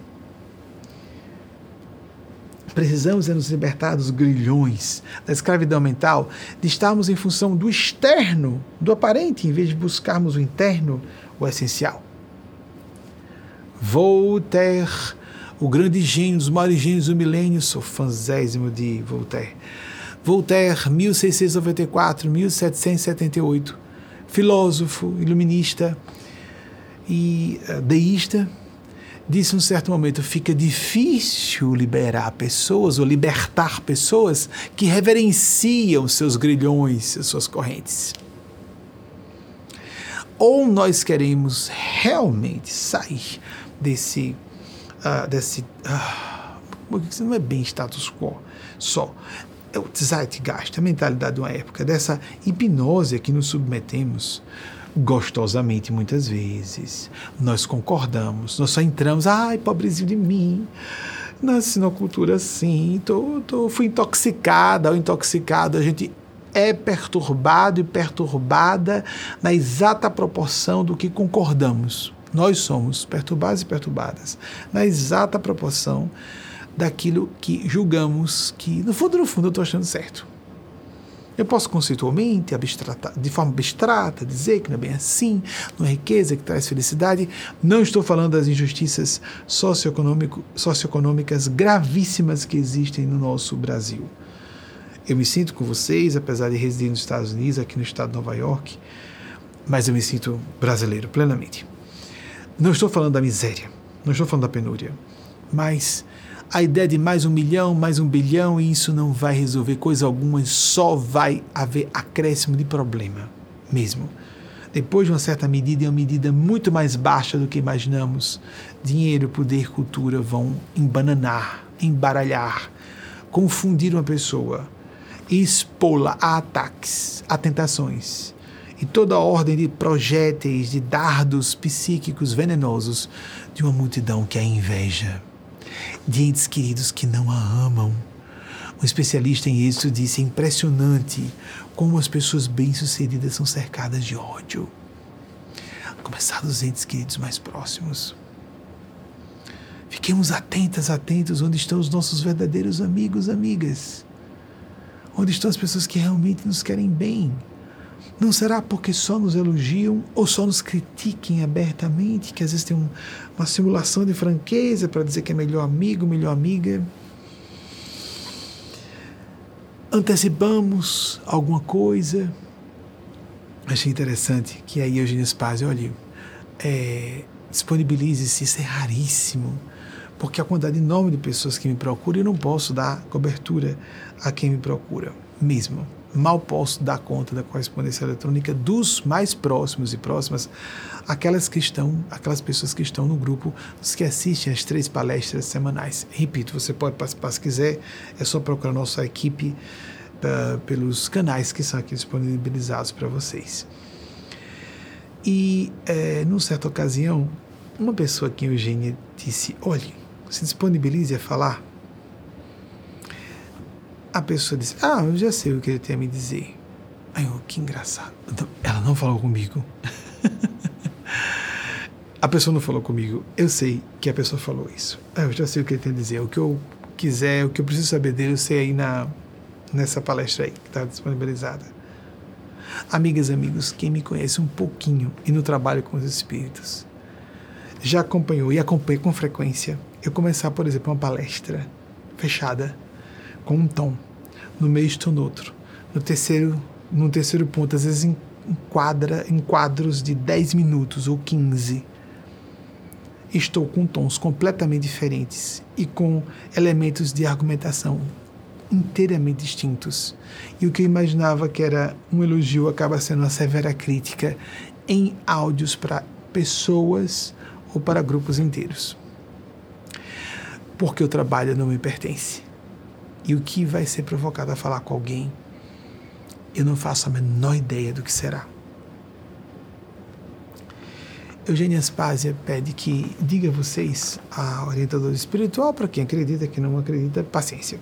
Precisamos é nos libertar dos grilhões, da escravidão mental, de estarmos em função do externo, do aparente, em vez de buscarmos o interno, o essencial. Voltaire, o grande gênio, dos maiores gênios do milênio, sou fãzésimo de Voltaire. Voltaire, 1694-1778, filósofo, iluminista e uh, deísta, disse um certo momento: fica difícil liberar pessoas ou libertar pessoas que reverenciam seus grilhões, suas correntes. Ou nós queremos realmente sair desse. Uh, desse uh, não é bem status quo só. É o zeitgeist, a mentalidade de uma época, dessa hipnose a que nos submetemos gostosamente muitas vezes. Nós concordamos, nós só entramos, ai, pobrezinho de mim. Nasci numa cultura assim, tô, tô, fui intoxicada ou intoxicado. A gente é perturbado e perturbada na exata proporção do que concordamos. Nós somos perturbados e perturbadas na exata proporção daquilo que julgamos que, no fundo, no fundo, eu estou achando certo. Eu posso conceitualmente, abstrata, de forma abstrata, dizer que não é bem assim, não é riqueza que traz felicidade. Não estou falando das injustiças socioeconômicas gravíssimas que existem no nosso Brasil. Eu me sinto com vocês, apesar de residir nos Estados Unidos, aqui no estado de Nova York, mas eu me sinto brasileiro plenamente. Não estou falando da miséria, não estou falando da penúria, mas a ideia de mais um milhão, mais um bilhão, e isso não vai resolver coisa alguma, só vai haver acréscimo de problema mesmo. Depois de uma certa medida, é uma medida muito mais baixa do que imaginamos, dinheiro, poder, cultura vão embananar, embaralhar, confundir uma pessoa, expô-la a ataques, a tentações e toda a ordem de projéteis, de dardos psíquicos venenosos de uma multidão que a inveja, de entes queridos que não a amam. Um especialista em isso disse: é impressionante como as pessoas bem-sucedidas são cercadas de ódio. A começar dos entes queridos mais próximos. Fiquemos atentas, atentos onde estão os nossos verdadeiros amigos, amigas. Onde estão as pessoas que realmente nos querem bem não será porque só nos elogiam ou só nos critiquem abertamente, que às vezes tem um, uma simulação de franqueza para dizer que é melhor amigo, melhor amiga? Antecipamos alguma coisa? Achei interessante que aí Eugênio Spazio, olha, é, disponibilize-se, isso é raríssimo, porque a quantidade enorme de pessoas que me procuram, eu não posso dar cobertura a quem me procura, mesmo mal posso dar conta da correspondência eletrônica dos mais próximos e próximas, aquelas que estão, aquelas pessoas que estão no grupo, os que assistem às três palestras semanais. Repito, você pode participar se quiser, é só procurar nossa equipe uh, pelos canais que são aqui disponibilizados para vocês. E, é, numa certa ocasião, uma pessoa aqui em Eugênia disse: Olhe, se disponibilize a falar a pessoa disse: Ah, eu já sei o que ele tem a me dizer. Aí eu, que engraçado. Então, ela não falou comigo. a pessoa não falou comigo. Eu sei que a pessoa falou isso. Ah, eu já sei o que ele tem a dizer. O que eu quiser, o que eu preciso saber dele, eu sei aí na, nessa palestra aí que está disponibilizada. Amigas e amigos, quem me conhece um pouquinho e no trabalho com os espíritos, já acompanhou e acompanha com frequência eu começar, por exemplo, uma palestra fechada com um tom. No meio estou no outro. No terceiro, no terceiro ponto, às vezes enquadra em quadros de 10 minutos ou 15. Estou com tons completamente diferentes e com elementos de argumentação inteiramente distintos. E o que eu imaginava que era um elogio acaba sendo uma severa crítica em áudios para pessoas ou para grupos inteiros. Porque o trabalho não me pertence e o que vai ser provocado a falar com alguém, eu não faço a menor ideia do que será. Eugênia Aspásia pede que diga a vocês, a orientadora espiritual, para quem acredita, que não acredita, paciência.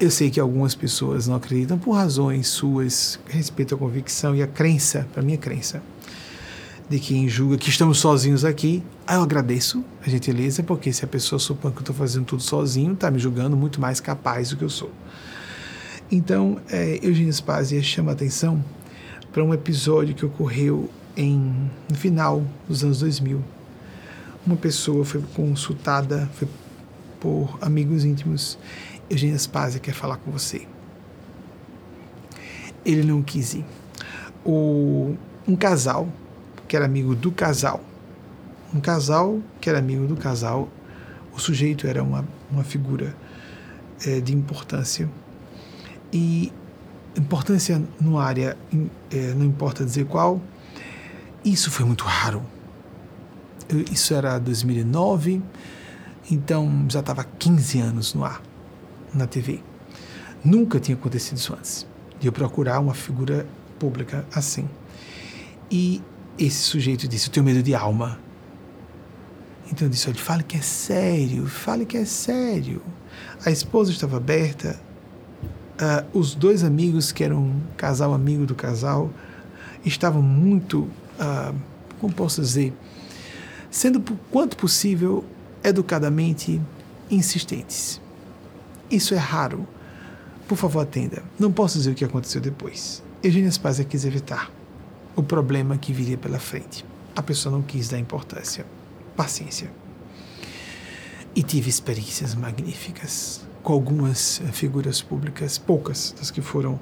Eu sei que algumas pessoas não acreditam por razões suas, respeito à convicção e à crença, para minha crença de quem julga que estamos sozinhos aqui. Aí eu agradeço a gentileza, porque se a pessoa supõe que eu estou fazendo tudo sozinho, está me julgando muito mais capaz do que eu sou. Então, é, Eugênio Spazia chama a atenção para um episódio que ocorreu em, no final dos anos 2000. Uma pessoa foi consultada foi por amigos íntimos. Eugênio Spazia quer falar com você. Ele não quis ir. O, um casal que era amigo do casal. Um casal que era amigo do casal, o sujeito era uma, uma figura é, de importância. E importância numa área, é, não importa dizer qual, isso foi muito raro. Isso era 2009, então já estava 15 anos no ar, na TV. Nunca tinha acontecido isso antes, de eu procurar uma figura pública assim. E esse sujeito disse: Eu tenho medo de alma. Então eu disse: Olha, fale que é sério, fale que é sério. A esposa estava aberta, uh, os dois amigos, que eram um casal amigo do casal, estavam muito, uh, como posso dizer, sendo por quanto possível educadamente insistentes. Isso é raro. Por favor, atenda. Não posso dizer o que aconteceu depois. Eugênia Spazia quis evitar o problema que viria pela frente. A pessoa não quis dar importância. Paciência. E tive experiências magníficas com algumas figuras públicas, poucas das que foram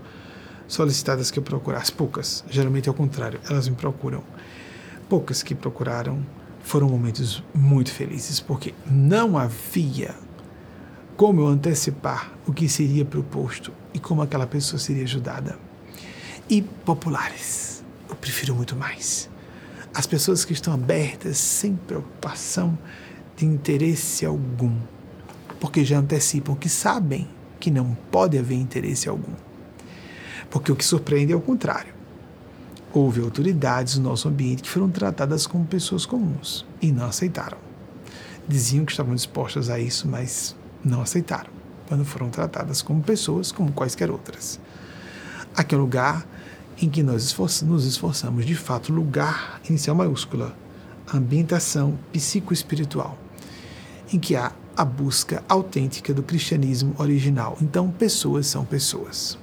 solicitadas que eu procurasse, poucas, geralmente é o contrário, elas me procuram. Poucas que procuraram foram momentos muito felizes, porque não havia como eu antecipar o que seria proposto e como aquela pessoa seria ajudada. E populares, eu prefiro muito mais. As pessoas que estão abertas, sem preocupação de interesse algum, porque já antecipam que sabem que não pode haver interesse algum. Porque o que surpreende é o contrário. Houve autoridades no nosso ambiente que foram tratadas como pessoas comuns e não aceitaram. Diziam que estavam dispostas a isso, mas não aceitaram, quando foram tratadas como pessoas como quaisquer outras. Aqui é um lugar em que nós esforçamos, nos esforçamos, de fato, lugar inicial maiúscula, ambientação psicoespiritual, em que há a busca autêntica do cristianismo original. Então, pessoas são pessoas.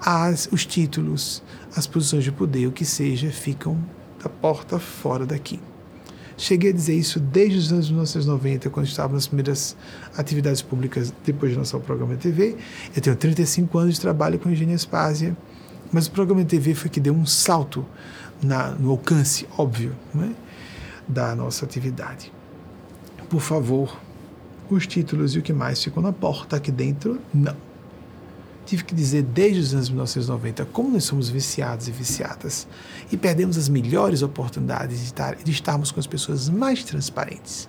As, os títulos, as posições de poder, o que seja, ficam da porta fora daqui. Cheguei a dizer isso desde os anos 1990, quando estava nas primeiras atividades públicas depois de lançar o programa de TV. Eu tenho 35 anos de trabalho com engenharia Spásia, mas o programa de TV foi que deu um salto na, no alcance, óbvio, é? da nossa atividade. Por favor, os títulos e o que mais ficou na porta aqui dentro, não tive que dizer desde os anos 1990 como nós somos viciados e viciadas e perdemos as melhores oportunidades de, estar, de estarmos com as pessoas mais transparentes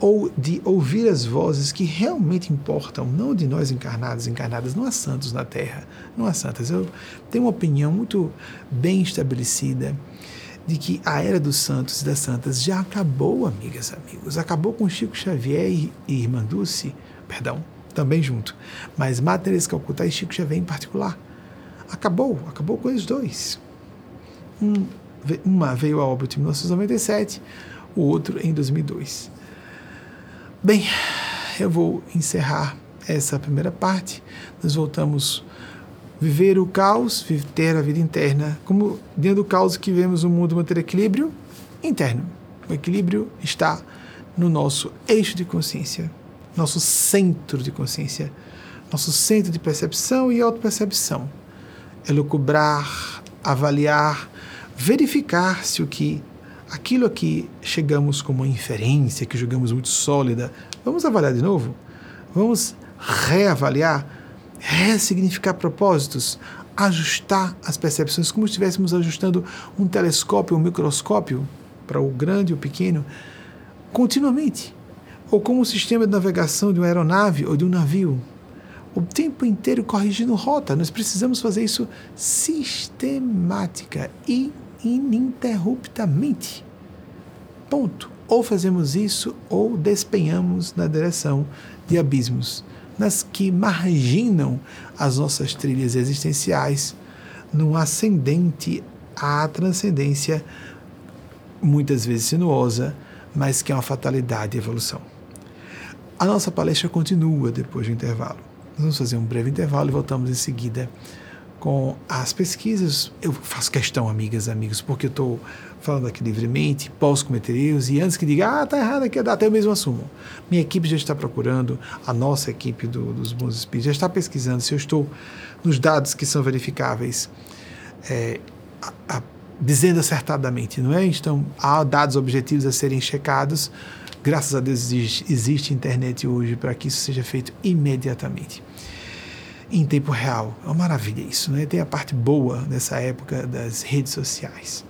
ou de ouvir as vozes que realmente importam, não de nós encarnados, encarnadas, não há santos na Terra, não há santas. Eu tenho uma opinião muito bem estabelecida de que a era dos santos e das santas já acabou, amigas, amigos. Acabou com Chico Xavier e, e Irmã Dulce, perdão, também junto. Mas Teresa Calcutá e Chico Xavier em particular. Acabou, acabou com eles dois. Um, uma veio a óbito em 1997, o outro em 2002. Bem, eu vou encerrar essa primeira parte. Nós voltamos viver o caos, ter a vida interna. Como dentro do caos que vemos o mundo manter equilíbrio interno. O equilíbrio está no nosso eixo de consciência nosso centro de consciência, nosso centro de percepção e autopercepção. É lucubrar, avaliar, verificar se o que aquilo a que chegamos como inferência, que julgamos muito sólida, vamos avaliar de novo? Vamos reavaliar, ressignificar propósitos, ajustar as percepções como se estivéssemos ajustando um telescópio, um microscópio para o grande e o pequeno, continuamente ou como o sistema de navegação de uma aeronave ou de um navio. O tempo inteiro corrigindo rota. Nós precisamos fazer isso sistemática e ininterruptamente. Ponto. Ou fazemos isso ou despenhamos na direção de abismos, nas que marginam as nossas trilhas existenciais, num ascendente à transcendência, muitas vezes sinuosa, mas que é uma fatalidade de evolução. A nossa palestra continua depois do intervalo. Vamos fazer um breve intervalo e voltamos em seguida com as pesquisas. Eu faço questão, amigas amigos, porque eu estou falando aqui livremente, posso cometer erros, e antes que diga, ah, tá errado aqui, até eu mesmo assumo. Minha equipe já está procurando, a nossa equipe do, dos Bons Espíritos já está pesquisando se eu estou nos dados que são verificáveis, é, a, a, dizendo acertadamente, não é? Então, há dados objetivos a serem checados Graças a Deus existe, existe internet hoje para que isso seja feito imediatamente. Em tempo real. É uma maravilha isso, né? Tem a parte boa dessa época das redes sociais.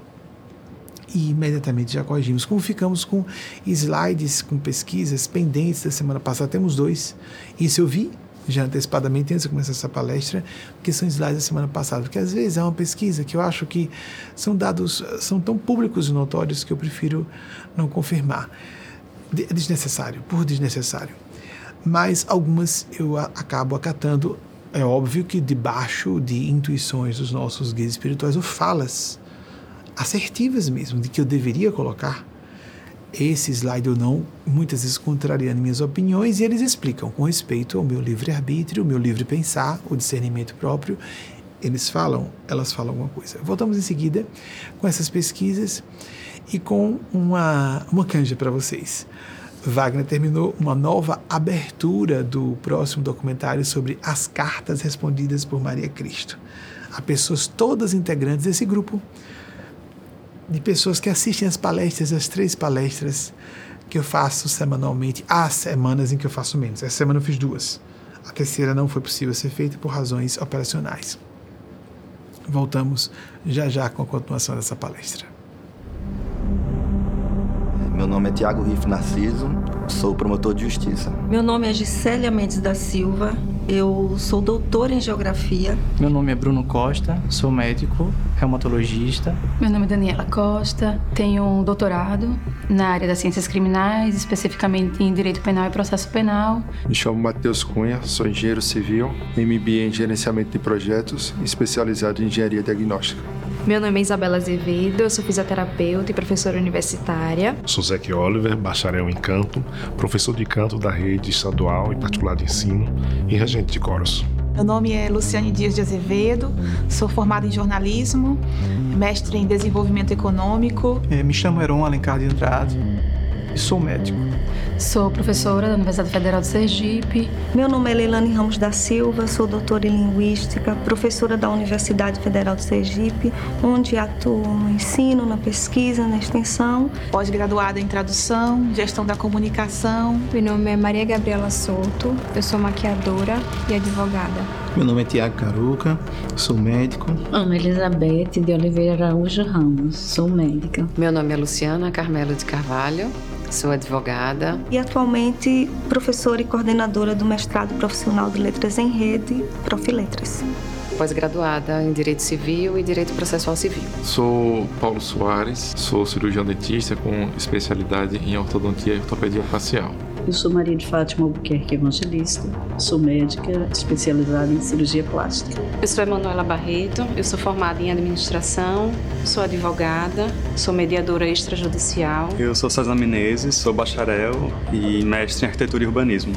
E imediatamente já corrigimos. Como ficamos com slides, com pesquisas pendentes da semana passada, temos dois. Isso eu vi já antecipadamente antes de começar essa palestra, que são slides da semana passada, porque às vezes é uma pesquisa que eu acho que são dados, são tão públicos e notórios que eu prefiro não confirmar desnecessário, por desnecessário. Mas algumas eu acabo acatando, é óbvio que debaixo de intuições dos nossos guias espirituais ou falas assertivas mesmo, de que eu deveria colocar esse slide ou não, muitas vezes contrariando minhas opiniões, e eles explicam com respeito ao meu livre-arbítrio, o meu livre pensar, o discernimento próprio. Eles falam, elas falam alguma coisa. Voltamos em seguida com essas pesquisas e com uma, uma canja para vocês. Wagner terminou uma nova abertura do próximo documentário sobre as cartas respondidas por Maria Cristo. Há pessoas todas integrantes desse grupo de pessoas que assistem as palestras, as três palestras que eu faço semanalmente. Há semanas em que eu faço menos. Essa semana eu fiz duas. A terceira não foi possível ser feita por razões operacionais. Voltamos já já com a continuação dessa palestra. Meu nome é Tiago Riff Narciso, sou promotor de justiça. Meu nome é Gisélia Mendes da Silva, eu sou doutora em geografia. Meu nome é Bruno Costa, sou médico, reumatologista. Meu nome é Daniela Costa, tenho um doutorado na área das ciências criminais, especificamente em direito penal e processo penal. Me chamo Matheus Cunha, sou engenheiro civil, MBA em gerenciamento de projetos, especializado em engenharia diagnóstica. Meu nome é Isabela Azevedo, eu sou fisioterapeuta e professora universitária. Sou Zeke Oliver, bacharel em canto, professor de canto da rede estadual e particular de ensino e regente de coros. Meu nome é Luciane Dias de Azevedo, sou formada em jornalismo, mestre em desenvolvimento econômico. É, me chamo Heron Alencar de Andrade e sou médico. Sou professora da Universidade Federal de Sergipe. Meu nome é Leilane Ramos da Silva, sou doutora em Linguística, professora da Universidade Federal de Sergipe, onde atuo no ensino, na pesquisa, na extensão. Pós-graduada em Tradução, Gestão da Comunicação. Meu nome é Maria Gabriela Souto, eu sou maquiadora e advogada. Meu nome é Tiago Caruca, sou médico. Ana Elizabeth de Oliveira Araújo Ramos, sou médica. Meu nome é Luciana Carmelo de Carvalho, sou advogada. E atualmente professora e coordenadora do mestrado profissional de Letras em Rede, Profiletras. Pós-graduada em Direito Civil e Direito Processual Civil. Sou Paulo Soares, sou cirurgião dentista com especialidade em ortodontia e ortopedia facial. Eu sou Maria de Fátima Albuquerque Evangelista, sou médica especializada em cirurgia plástica. Eu sou Emanuela Barreto, eu sou formada em administração, sou advogada, sou mediadora extrajudicial. Eu sou César Menezes, sou bacharel e mestre em arquitetura e urbanismo.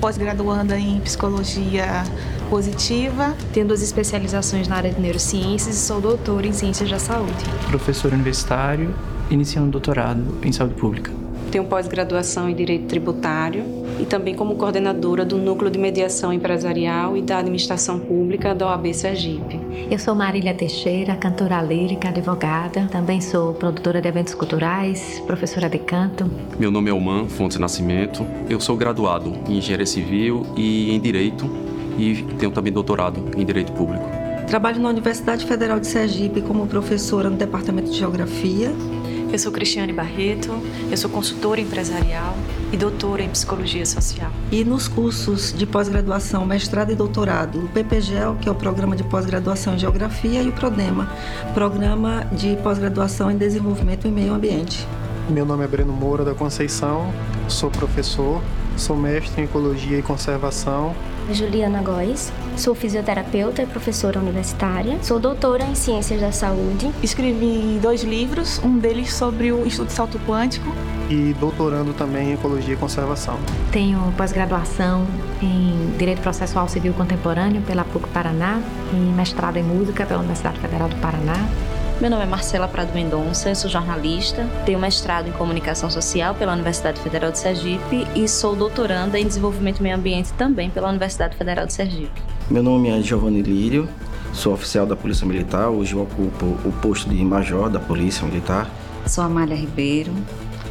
Pós-graduanda em psicologia positiva. Tenho duas especializações na área de neurociências e sou doutora em ciências da saúde. Professor universitário, iniciando doutorado em saúde pública. Tenho pós-graduação em Direito Tributário e também como coordenadora do Núcleo de Mediação Empresarial e da Administração Pública da OAB Sergipe. Eu sou Marília Teixeira, cantora lírica, advogada. Também sou produtora de eventos culturais, professora de canto. Meu nome é Oman Fontes Nascimento. Eu sou graduado em Engenharia Civil e em Direito e tenho também doutorado em Direito Público. Trabalho na Universidade Federal de Sergipe como professora no Departamento de Geografia eu sou Cristiane Barreto, eu sou consultora empresarial e doutora em psicologia social. E nos cursos de pós-graduação, mestrado e doutorado, o PPGEL, que é o Programa de Pós-Graduação em Geografia, e o PRODEMA, Programa de Pós-Graduação em Desenvolvimento e Meio Ambiente. Meu nome é Breno Moura da Conceição, sou professor, sou mestre em Ecologia e Conservação Juliana Góes, sou fisioterapeuta e professora universitária, sou doutora em Ciências da Saúde. Escrevi dois livros, um deles sobre o estudo de salto quântico. E doutorando também em Ecologia e Conservação. Tenho pós-graduação em Direito Processual Civil Contemporâneo pela PUC Paraná e mestrado em Música pela Universidade Federal do Paraná. Meu nome é Marcela Prado Mendonça, eu sou jornalista, tenho mestrado em Comunicação Social pela Universidade Federal de Sergipe e sou doutoranda em Desenvolvimento e Meio Ambiente também pela Universidade Federal de Sergipe. Meu nome é Giovanni Lírio, sou oficial da Polícia Militar, hoje eu ocupo o posto de major da Polícia Militar. Sou Amália Ribeiro,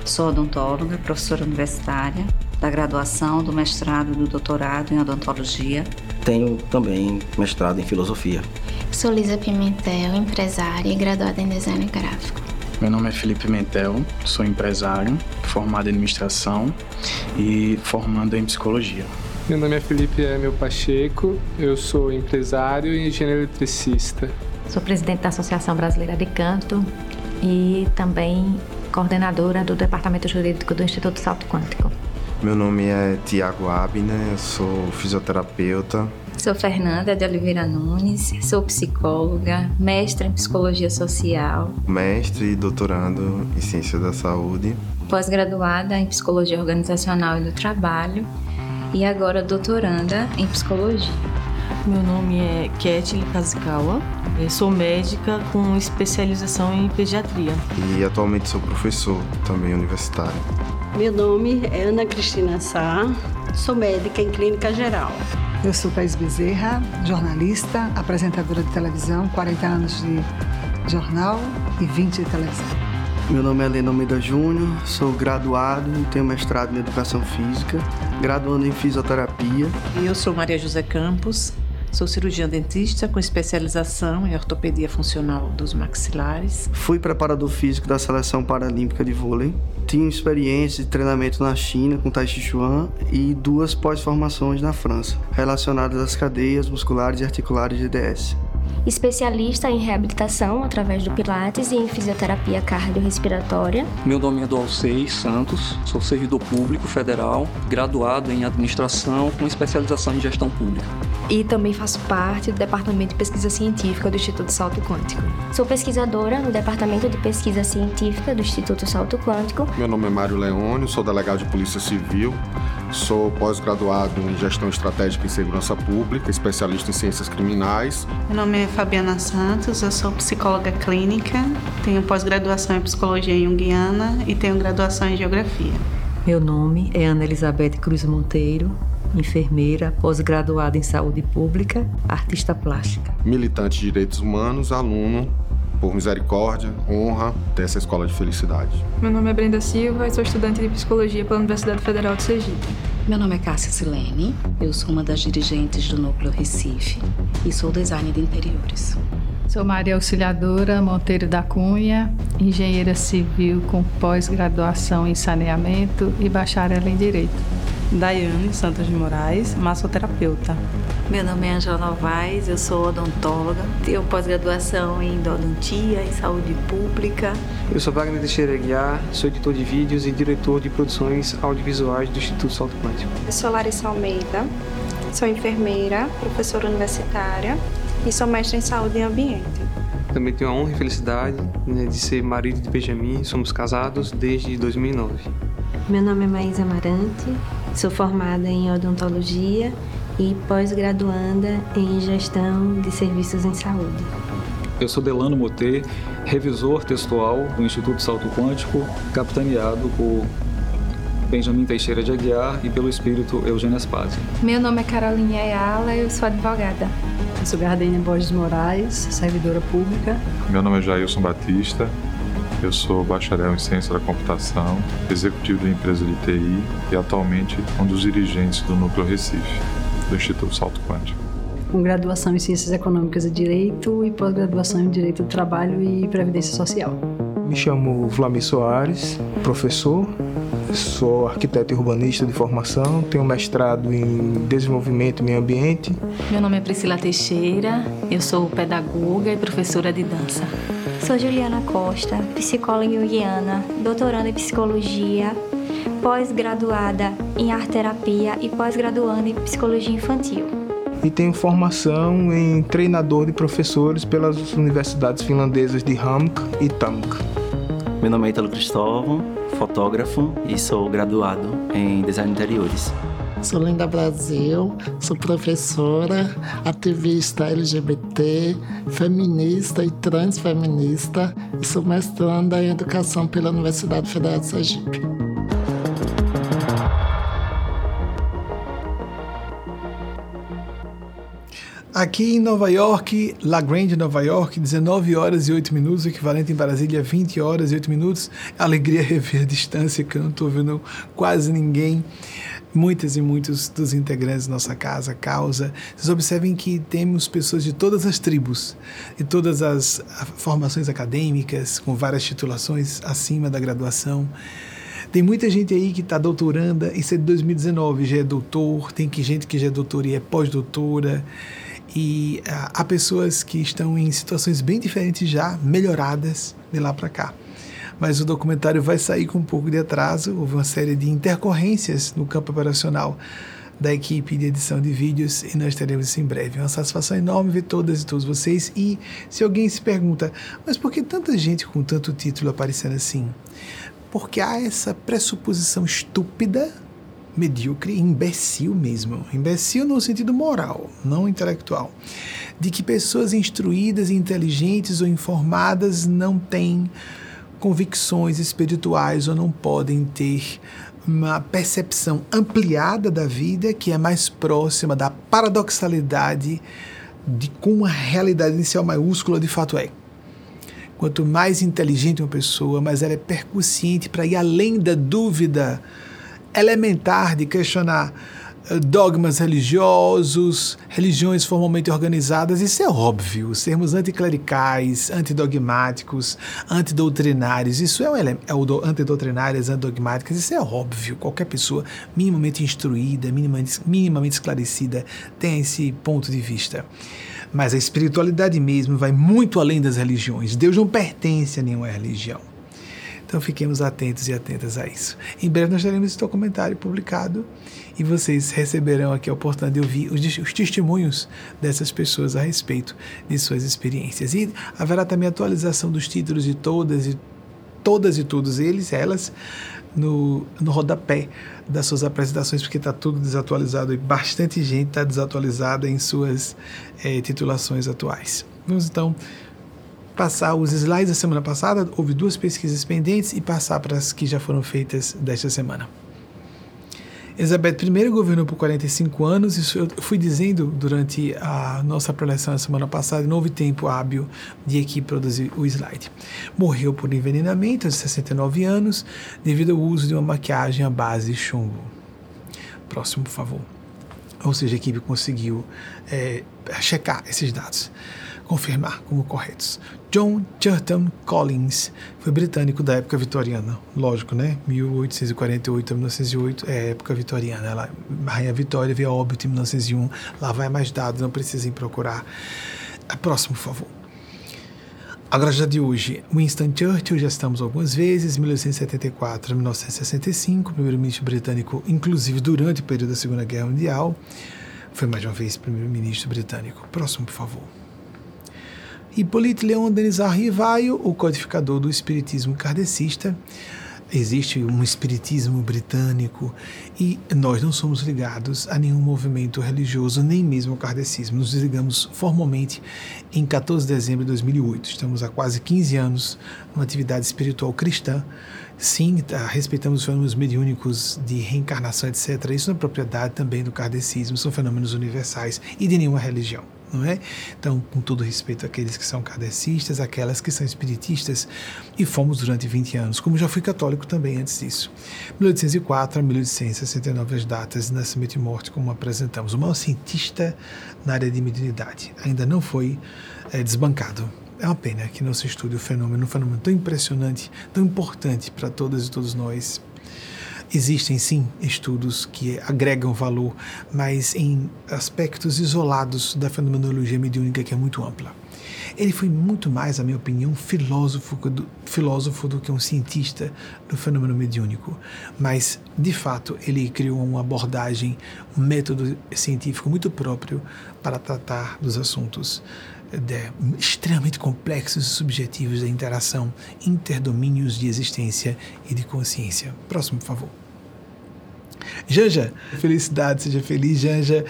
sou odontóloga, professora universitária da graduação, do mestrado e do doutorado em odontologia. Tenho também mestrado em filosofia. Sou Lisa Pimentel, empresária e graduada em design gráfico. Meu nome é Felipe Pimentel, sou empresário, formado em administração e formando em psicologia. Meu nome é Felipe Emil Pacheco, eu sou empresário e engenheiro eletricista. Sou presidente da Associação Brasileira de Canto e também coordenadora do Departamento Jurídico do Instituto Salto Quântico. Meu nome é Tiago Abner, sou fisioterapeuta. Sou Fernanda de Oliveira Nunes, sou psicóloga, mestre em psicologia social, mestre e doutorando em ciência da saúde, pós-graduada em psicologia organizacional e do trabalho e agora doutoranda em psicologia. Meu nome é Ketli Kazukawa. Eu sou médica com especialização em pediatria. E atualmente sou professor também universitário. Meu nome é Ana Cristina Sá, sou médica em clínica geral. Eu sou Thais Bezerra, jornalista, apresentadora de televisão, 40 anos de jornal e 20 de televisão. Meu nome é Helena Almeida Júnior, sou graduado e tenho mestrado em Educação Física, graduando em Fisioterapia. E eu sou Maria José Campos, Sou cirurgiã dentista com especialização em ortopedia funcional dos maxilares. Fui preparador físico da seleção paralímpica de vôlei. Tinha experiência de treinamento na China com Tai Chi Chuan e duas pós-formações na França, relacionadas às cadeias musculares e articulares de DS especialista em reabilitação através do Pilates e em fisioterapia cardiorrespiratória. Meu nome é Dolcei Santos, sou servidor público federal, graduado em administração com especialização em gestão pública. E também faço parte do Departamento de Pesquisa Científica do Instituto Salto Quântico. Sou pesquisadora no Departamento de Pesquisa Científica do Instituto Salto Quântico. Meu nome é Mário Leônio, sou delegado de Polícia Civil, sou pós-graduado em Gestão Estratégica e Segurança Pública, especialista em Ciências Criminais. Meu nome é Fabiana Santos, eu sou psicóloga clínica, tenho pós-graduação em Psicologia Junguiana e tenho graduação em Geografia. Meu nome é Ana Elizabeth Cruz Monteiro, enfermeira, pós-graduada em saúde pública, artista plástica. Militante de direitos humanos, aluno por misericórdia, honra dessa escola de felicidade. Meu nome é Brenda Silva e sou estudante de psicologia pela Universidade Federal de Sergipe. Meu nome é Cássia Silene, eu sou uma das dirigentes do Núcleo Recife e sou designer de interiores. Sou Maria Auxiliadora Monteiro da Cunha, engenheira civil com pós-graduação em saneamento e bacharel em direito. Daiane Santos de Moraes, massoterapeuta. Meu nome é Angela Novaes, eu sou odontóloga, tenho pós-graduação em endodontia e saúde pública. Eu sou Wagner Teixeira Guiar, sou editor de vídeos e diretor de produções audiovisuais do Instituto Salto Quântico. Eu sou Larissa Almeida, sou enfermeira, professora universitária e sou mestre em saúde e ambiente. Também tenho a honra e felicidade né, de ser marido de Benjamin, somos casados desde 2009. Meu nome é Maísa Amarante, sou formada em odontologia e pós-graduanda em gestão de serviços em saúde. Eu sou Delano Motê, revisor textual do Instituto Salto Quântico, capitaneado por Benjamin Teixeira de Aguiar e pelo espírito Eugênio Aspazio. Meu nome é Carolina Ayala, eu sou advogada. Eu sou Gardênia Borges Moraes, servidora pública. Meu nome é Jailson Batista, eu sou bacharel em ciência da computação, executivo de empresa de TI e atualmente um dos dirigentes do Núcleo Recife, do Instituto Salto Quântico. Com graduação em Ciências Econômicas e Direito e pós-graduação em Direito do Trabalho e Previdência Social. Me chamo Vlamir Soares, professor, sou arquiteto e urbanista de formação, tenho mestrado em desenvolvimento e meio ambiente. Meu nome é Priscila Teixeira, eu sou pedagoga e professora de dança. Sou Juliana Costa, psicóloga junguiana, doutoranda em psicologia, pós-graduada em arte terapia e pós-graduanda em psicologia infantil. E tenho formação em treinador de professores pelas universidades finlandesas de Hamk e Tamk. Meu nome é Italo Cristóvão, fotógrafo e sou graduado em design de interiores. Sou Linda Brasil, sou professora, ativista LGBT, feminista e transfeminista e sou mestranda em educação pela Universidade Federal de Sergipe. Aqui em Nova York, La Grande, Nova York, 19 horas e 8 minutos, equivalente em Brasília 20 horas e 8 minutos. Alegria rever a distância, que eu não estou vendo quase ninguém muitas e muitos dos integrantes da nossa casa, causa. Vocês observem que temos pessoas de todas as tribos, de todas as formações acadêmicas, com várias titulações acima da graduação. Tem muita gente aí que está doutoranda, isso é de 2019, já é doutor, tem que gente que já é doutora e é pós-doutora. E uh, há pessoas que estão em situações bem diferentes já, melhoradas de lá para cá mas o documentário vai sair com um pouco de atraso. Houve uma série de intercorrências no campo operacional da equipe de edição de vídeos e nós teremos isso em breve. Uma satisfação enorme ver todas e todos vocês. E se alguém se pergunta, mas por que tanta gente com tanto título aparecendo assim? Porque há essa pressuposição estúpida medíocre, imbecil mesmo. Imbecil no sentido moral, não intelectual. De que pessoas instruídas, inteligentes ou informadas não têm convicções espirituais ou não podem ter uma percepção ampliada da vida que é mais próxima da paradoxalidade de como a realidade inicial maiúscula de fato é. Quanto mais inteligente uma pessoa, mais ela é percussiente para ir além da dúvida elementar de questionar eh, dogmas religiosos, religiões formalmente organizadas, isso é óbvio. Sermos anticlericais, antidogmáticos, antidoutrinários, isso é o, é o antidoutrinárias, antidogmáticas, isso é óbvio. Qualquer pessoa minimamente instruída, minimamente, minimamente esclarecida tem esse ponto de vista. Mas a espiritualidade mesmo vai muito além das religiões. Deus não pertence a nenhuma religião. Então fiquemos atentos e atentas a isso. Em breve nós teremos esse documentário publicado e vocês receberão aqui a oportunidade de ouvir os, os, testemunhos dessas pessoas a respeito de suas experiências. E haverá também atualização dos títulos de todas e todas e todos eles, elas, no, no rodapé das suas apresentações, porque está tudo desatualizado e bastante gente está desatualizada em suas é, titulações atuais. Vamos então passar os slides da semana passada, houve duas pesquisas pendentes e passar para as que já foram feitas desta semana. Elizabeth I governou por 45 anos, isso eu fui dizendo durante a nossa preleção na semana passada, não houve tempo hábil de aqui produzir o slide. Morreu por envenenamento aos 69 anos, devido ao uso de uma maquiagem à base de chumbo. Próximo, por favor. Ou seja, a equipe conseguiu é, checar esses dados confirmar como corretos. John Chatham Collins foi britânico da época vitoriana, lógico, né? 1848 a 1908 é época vitoriana. Ela, Rainha Vitória veio a óbito em 1901. Lá vai mais dados, não precisem procurar. A próximo, por favor. Agora já de hoje, Winston Churchill, já estamos algumas vezes, 1874 a 1965, primeiro-ministro britânico, inclusive durante o período da Segunda Guerra Mundial, foi mais uma vez primeiro-ministro britânico. Próximo, por favor. Hippolyte Leon Denis Rivaio, o codificador do espiritismo kardecista. Existe um espiritismo britânico e nós não somos ligados a nenhum movimento religioso, nem mesmo ao kardecismo. Nos desligamos formalmente em 14 de dezembro de 2008. Estamos há quase 15 anos numa atividade espiritual cristã. Sim, tá, respeitamos os fenômenos mediúnicos de reencarnação, etc. Isso não é propriedade também do kardecismo, são fenômenos universais e de nenhuma religião não é? Então, com todo respeito àqueles que são kardecistas, aquelas que são espiritistas, e fomos durante 20 anos, como já fui católico também antes disso. 1804 a 1869 as datas de nascimento e morte, como apresentamos. O maior cientista na área de mediunidade ainda não foi é, desbancado. É uma pena que não se estude o fenômeno, um fenômeno tão impressionante, tão importante para todas e todos nós, Existem sim estudos que agregam valor, mas em aspectos isolados da fenomenologia mediúnica que é muito ampla. Ele foi muito mais, na minha opinião, filósofo do, filósofo do que um cientista do fenômeno mediúnico. Mas, de fato, ele criou uma abordagem, um método científico muito próprio para tratar dos assuntos de, extremamente complexos e subjetivos da interação interdomínios de existência e de consciência. Próximo, por favor. Janja, felicidade, seja feliz, Janja.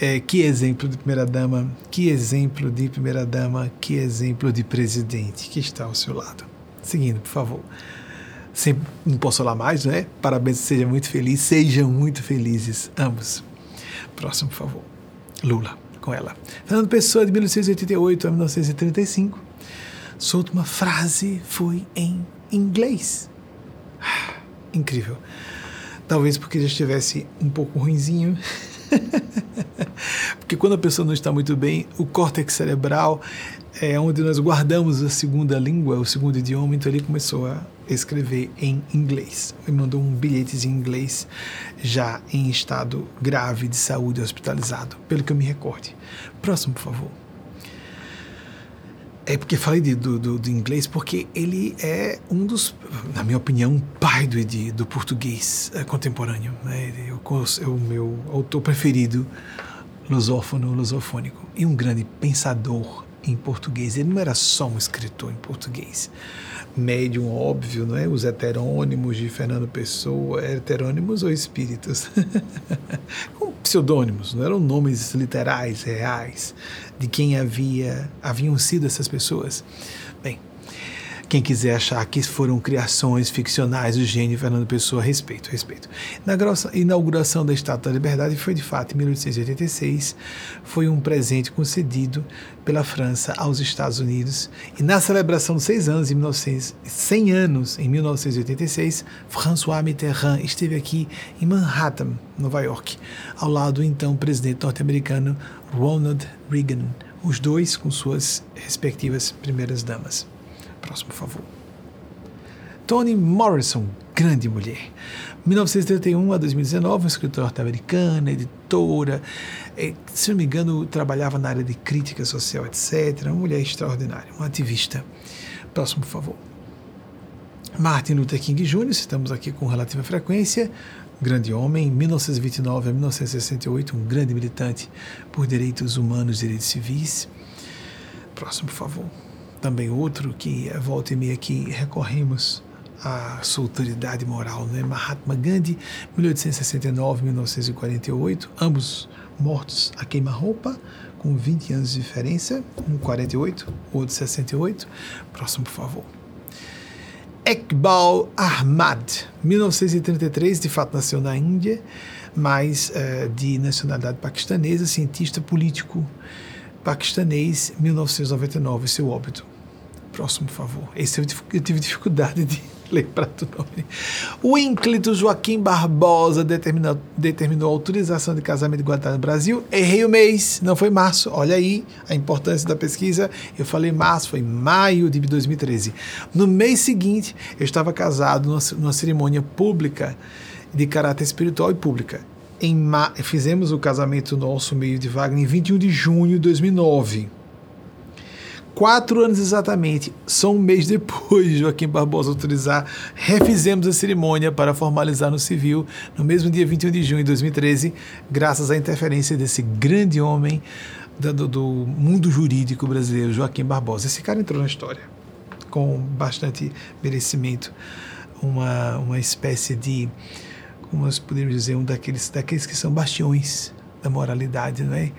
É, que exemplo de primeira-dama, que exemplo de primeira-dama, que exemplo de presidente que está ao seu lado. Seguindo, por favor. Não posso falar mais, né? Parabéns, seja muito feliz, sejam muito felizes, ambos. Próximo, por favor. Lula, com ela. Fernando Pessoa, de 1988 a 1935. Sua última frase foi em inglês. Incrível. Talvez porque já estivesse um pouco ruinzinho. porque quando a pessoa não está muito bem, o córtex cerebral é onde nós guardamos a segunda língua, o segundo idioma, então ele começou a escrever em inglês. Ele mandou um bilhete em inglês já em estado grave de saúde hospitalizado, pelo que eu me recorde. Próximo, por favor. É porque falei de, do, do, do, inglês porque ele é um dos, na minha opinião, pai do, de, do português é, contemporâneo. Né? Ele é o meu autor preferido lusófono, lusofônico e um grande pensador em português. Ele não era só um escritor em português. Médium, óbvio, não é? Os heterônimos de Fernando Pessoa, heterônimos ou espíritos? Pseudônimos, não eram nomes literais, reais, de quem havia haviam sido essas pessoas. Quem quiser achar que foram criações ficcionais do gênio Fernando Pessoa, respeito, respeito. Na inauguração da Estátua da Liberdade foi de fato em 1886, foi um presente concedido pela França aos Estados Unidos e na celebração dos seis anos, em 1900, 100 anos, em 1986, François Mitterrand esteve aqui em Manhattan, Nova York, ao lado do então presidente norte-americano Ronald Reagan, os dois com suas respectivas primeiras damas. Próximo, por favor. Toni Morrison, grande mulher. 1931 a 2019, uma escritora norte-americana, editora, é, se não me engano, trabalhava na área de crítica social, etc. Uma mulher extraordinária, uma ativista. Próximo, por favor. Martin Luther King Jr., estamos aqui com relativa frequência, grande homem, 1929 a 1968, um grande militante por direitos humanos e direitos civis. Próximo, por favor também outro que é volta e meia aqui recorremos à autoridade moral, né? Mahatma Gandhi, 1869-1948, ambos mortos a queima-roupa, com 20 anos de diferença, um 48, outro 68. Próximo, por favor. Ekbal Ahmad, 1933, de fato nasceu na Índia, mas uh, de nacionalidade paquistanesa, cientista político paquistanês, 1999, seu óbito. Próximo, por favor. Esse eu, eu tive dificuldade de lembrar do nome. O ínclito Joaquim Barbosa determinou, determinou a autorização de casamento igualitário no Brasil. Errei o mês, não foi março. Olha aí a importância da pesquisa. Eu falei março, foi maio de 2013. No mês seguinte, eu estava casado numa, numa cerimônia pública de caráter espiritual e pública. Em fizemos o casamento nosso meio de Wagner em 21 de junho de 2009 quatro anos exatamente, só um mês depois de Joaquim Barbosa autorizar, refizemos a cerimônia para formalizar no civil, no mesmo dia 21 de junho de 2013, graças à interferência desse grande homem do, do mundo jurídico brasileiro, Joaquim Barbosa. Esse cara entrou na história com bastante merecimento, uma, uma espécie de, como nós poderíamos dizer, um daqueles, daqueles que são bastiões da moralidade, não é?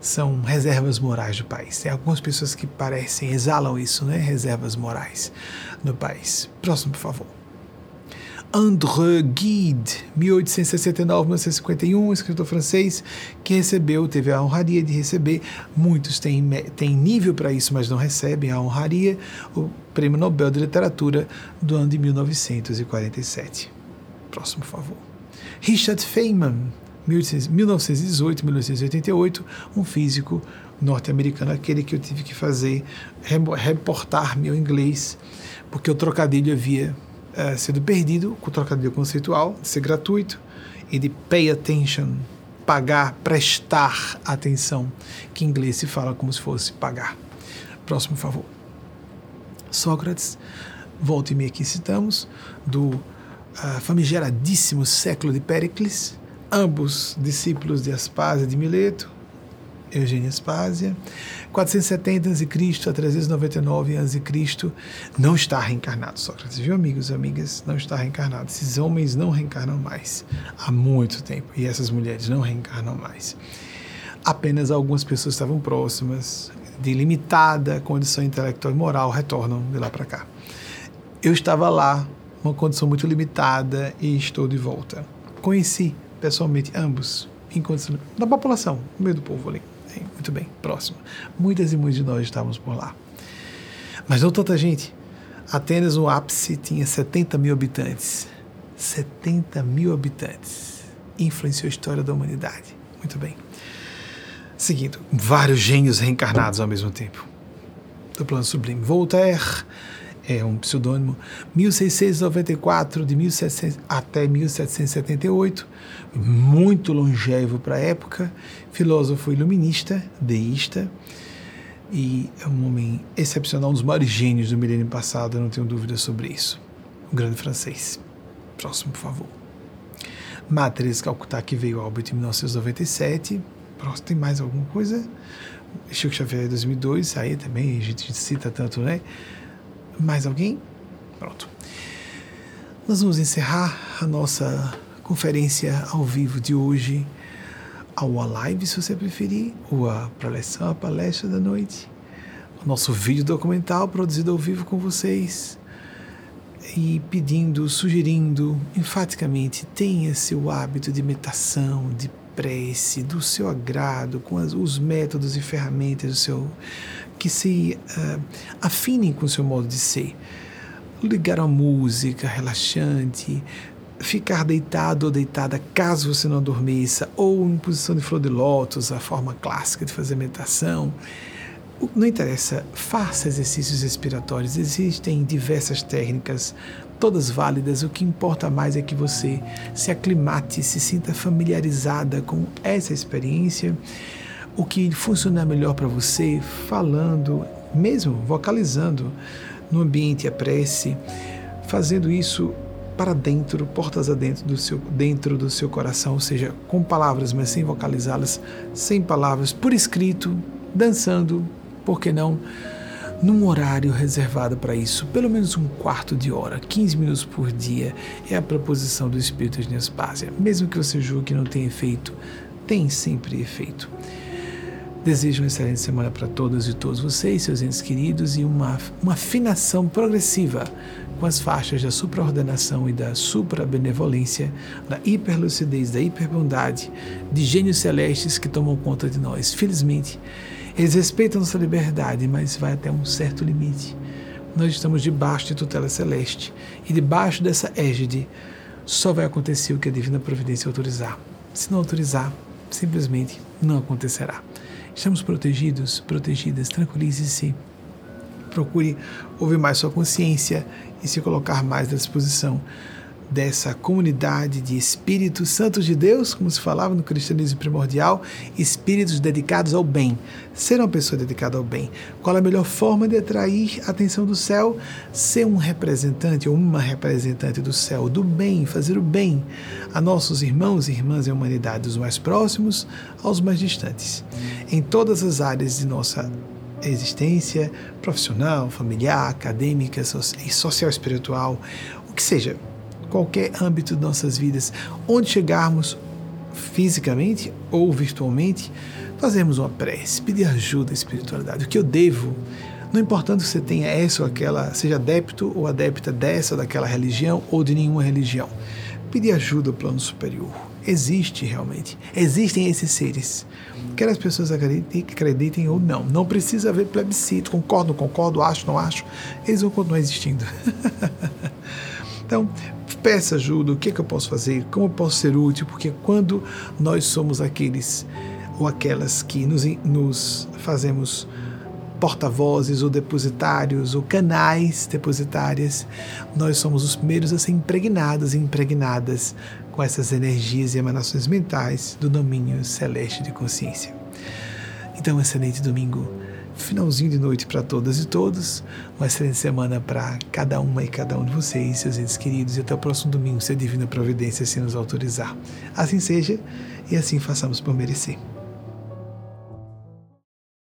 são reservas morais do país. Tem algumas pessoas que parecem, exalam isso, né? Reservas morais no país. Próximo, por favor. André Gide, 1869-1951, escritor francês, que recebeu, teve a honraria de receber, muitos têm, têm nível para isso, mas não recebem a honraria, o Prêmio Nobel de Literatura do ano de 1947. Próximo, por favor. Richard Feynman, 1918, 1988, um físico norte-americano, aquele que eu tive que fazer, reportar meu inglês, porque o trocadilho havia uh, sido perdido, o trocadilho conceitual, de ser gratuito, e de pay attention, pagar, prestar atenção, que em inglês se fala como se fosse pagar. Próximo, favor. Sócrates, volta e meia aqui citamos, do uh, famigeradíssimo século de Péricles, ambos discípulos de Aspásia de Mileto, Eugênio Aspásia, 470 a.C. a 399 a.C., não está reencarnado, Sócrates, viu, amigos e amigas? Não está reencarnado. Esses homens não reencarnam mais há muito tempo e essas mulheres não reencarnam mais. Apenas algumas pessoas estavam próximas, de limitada condição intelectual e moral, retornam de lá para cá. Eu estava lá, uma condição muito limitada e estou de volta. Conheci pessoalmente ambos, em condição da população, no meio do povo ali. Muito bem, próximo. Muitas e muitos de nós estávamos por lá. Mas não tanta gente. Atenas, no ápice, tinha 70 mil habitantes. 70 mil habitantes. Influenciou a história da humanidade. Muito bem. Seguindo, vários gênios reencarnados ao mesmo tempo. Do plano sublime. Voltaire é um pseudônimo, 1694 de 1700 até 1778, muito longevo para a época, filósofo iluminista, deísta, e é um homem excepcional, um dos maiores gênios do milênio passado, não tenho dúvida sobre isso. Um grande francês. Próximo, por favor. Matriz Calcutá, que veio ao óbito em 1997, Pronto, tem mais alguma coisa? Chico Xavier 2002, aí também a gente cita tanto, né? Mais alguém? Pronto. Nós vamos encerrar a nossa conferência ao vivo de hoje, ao live, se você preferir, ou a preleção, a palestra da noite, o nosso vídeo documental produzido ao vivo com vocês e pedindo, sugerindo enfaticamente, tenha seu hábito de meditação, de prece, do seu agrado, com as, os métodos e ferramentas do seu, que se uh, afinem com o seu modo de ser. Ligar a música relaxante, ficar deitado ou deitada caso você não adormeça, ou em posição de flor de lótus, a forma clássica de fazer meditação. Não interessa, faça exercícios respiratórios. Existem diversas técnicas todas válidas. O que importa mais é que você se aclimate, se sinta familiarizada com essa experiência. O que funcionar melhor para você, falando, mesmo vocalizando no ambiente a prece, fazendo isso para dentro, portas adentro do seu, dentro do seu coração, ou seja, com palavras, mas sem vocalizá-las, sem palavras, por escrito, dançando, por que não? num horário reservado para isso, pelo menos um quarto de hora, 15 minutos por dia, é a proposição do Espírito de Nespásia. Mesmo que você julgue que não tem efeito, tem sempre efeito. Desejo uma excelente semana para todas e todos vocês, seus entes queridos, e uma, uma afinação progressiva com as faixas da supraordenação e da suprabenevolência, da hiperlucidez, da hiperbondade, de gênios celestes que tomam conta de nós. Felizmente, eles respeitam nossa liberdade, mas vai até um certo limite. Nós estamos debaixo de tutela celeste e debaixo dessa égide só vai acontecer o que a divina providência autorizar. Se não autorizar, simplesmente não acontecerá. Estamos protegidos, protegidas, tranquilize-se. Procure ouvir mais sua consciência e se colocar mais à disposição dessa comunidade de espíritos santos de Deus, como se falava no cristianismo primordial, espíritos dedicados ao bem. Ser uma pessoa dedicada ao bem. Qual a melhor forma de atrair a atenção do céu? Ser um representante ou uma representante do céu, do bem, fazer o bem a nossos irmãos e irmãs e humanidade, dos mais próximos aos mais distantes. Em todas as áreas de nossa existência profissional, familiar, acadêmica social espiritual, o que seja, qualquer âmbito de nossas vidas, onde chegarmos fisicamente ou virtualmente, fazemos uma prece, pedir ajuda à espiritualidade. O que eu devo, não importando que você tenha essa ou aquela, seja adepto ou adepta dessa ou daquela religião ou de nenhuma religião, pedir ajuda ao plano superior. Existe realmente. Existem esses seres. Quer as pessoas acreditem, acreditem ou não. Não precisa haver plebiscito. Concordo, concordo, acho, não acho. Eles vão continuar existindo. então, peça ajuda, o que, é que eu posso fazer, como eu posso ser útil, porque quando nós somos aqueles ou aquelas que nos, nos fazemos porta-vozes ou depositários ou canais depositárias, nós somos os primeiros a ser impregnados e impregnadas com essas energias e emanações mentais do domínio celeste de consciência. Então, excelente domingo finalzinho de noite para todas e todos. Uma excelente semana para cada uma e cada um de vocês, seus entes queridos, e até o próximo domingo, se a Divina Providência se nos autorizar. Assim seja e assim façamos por merecer.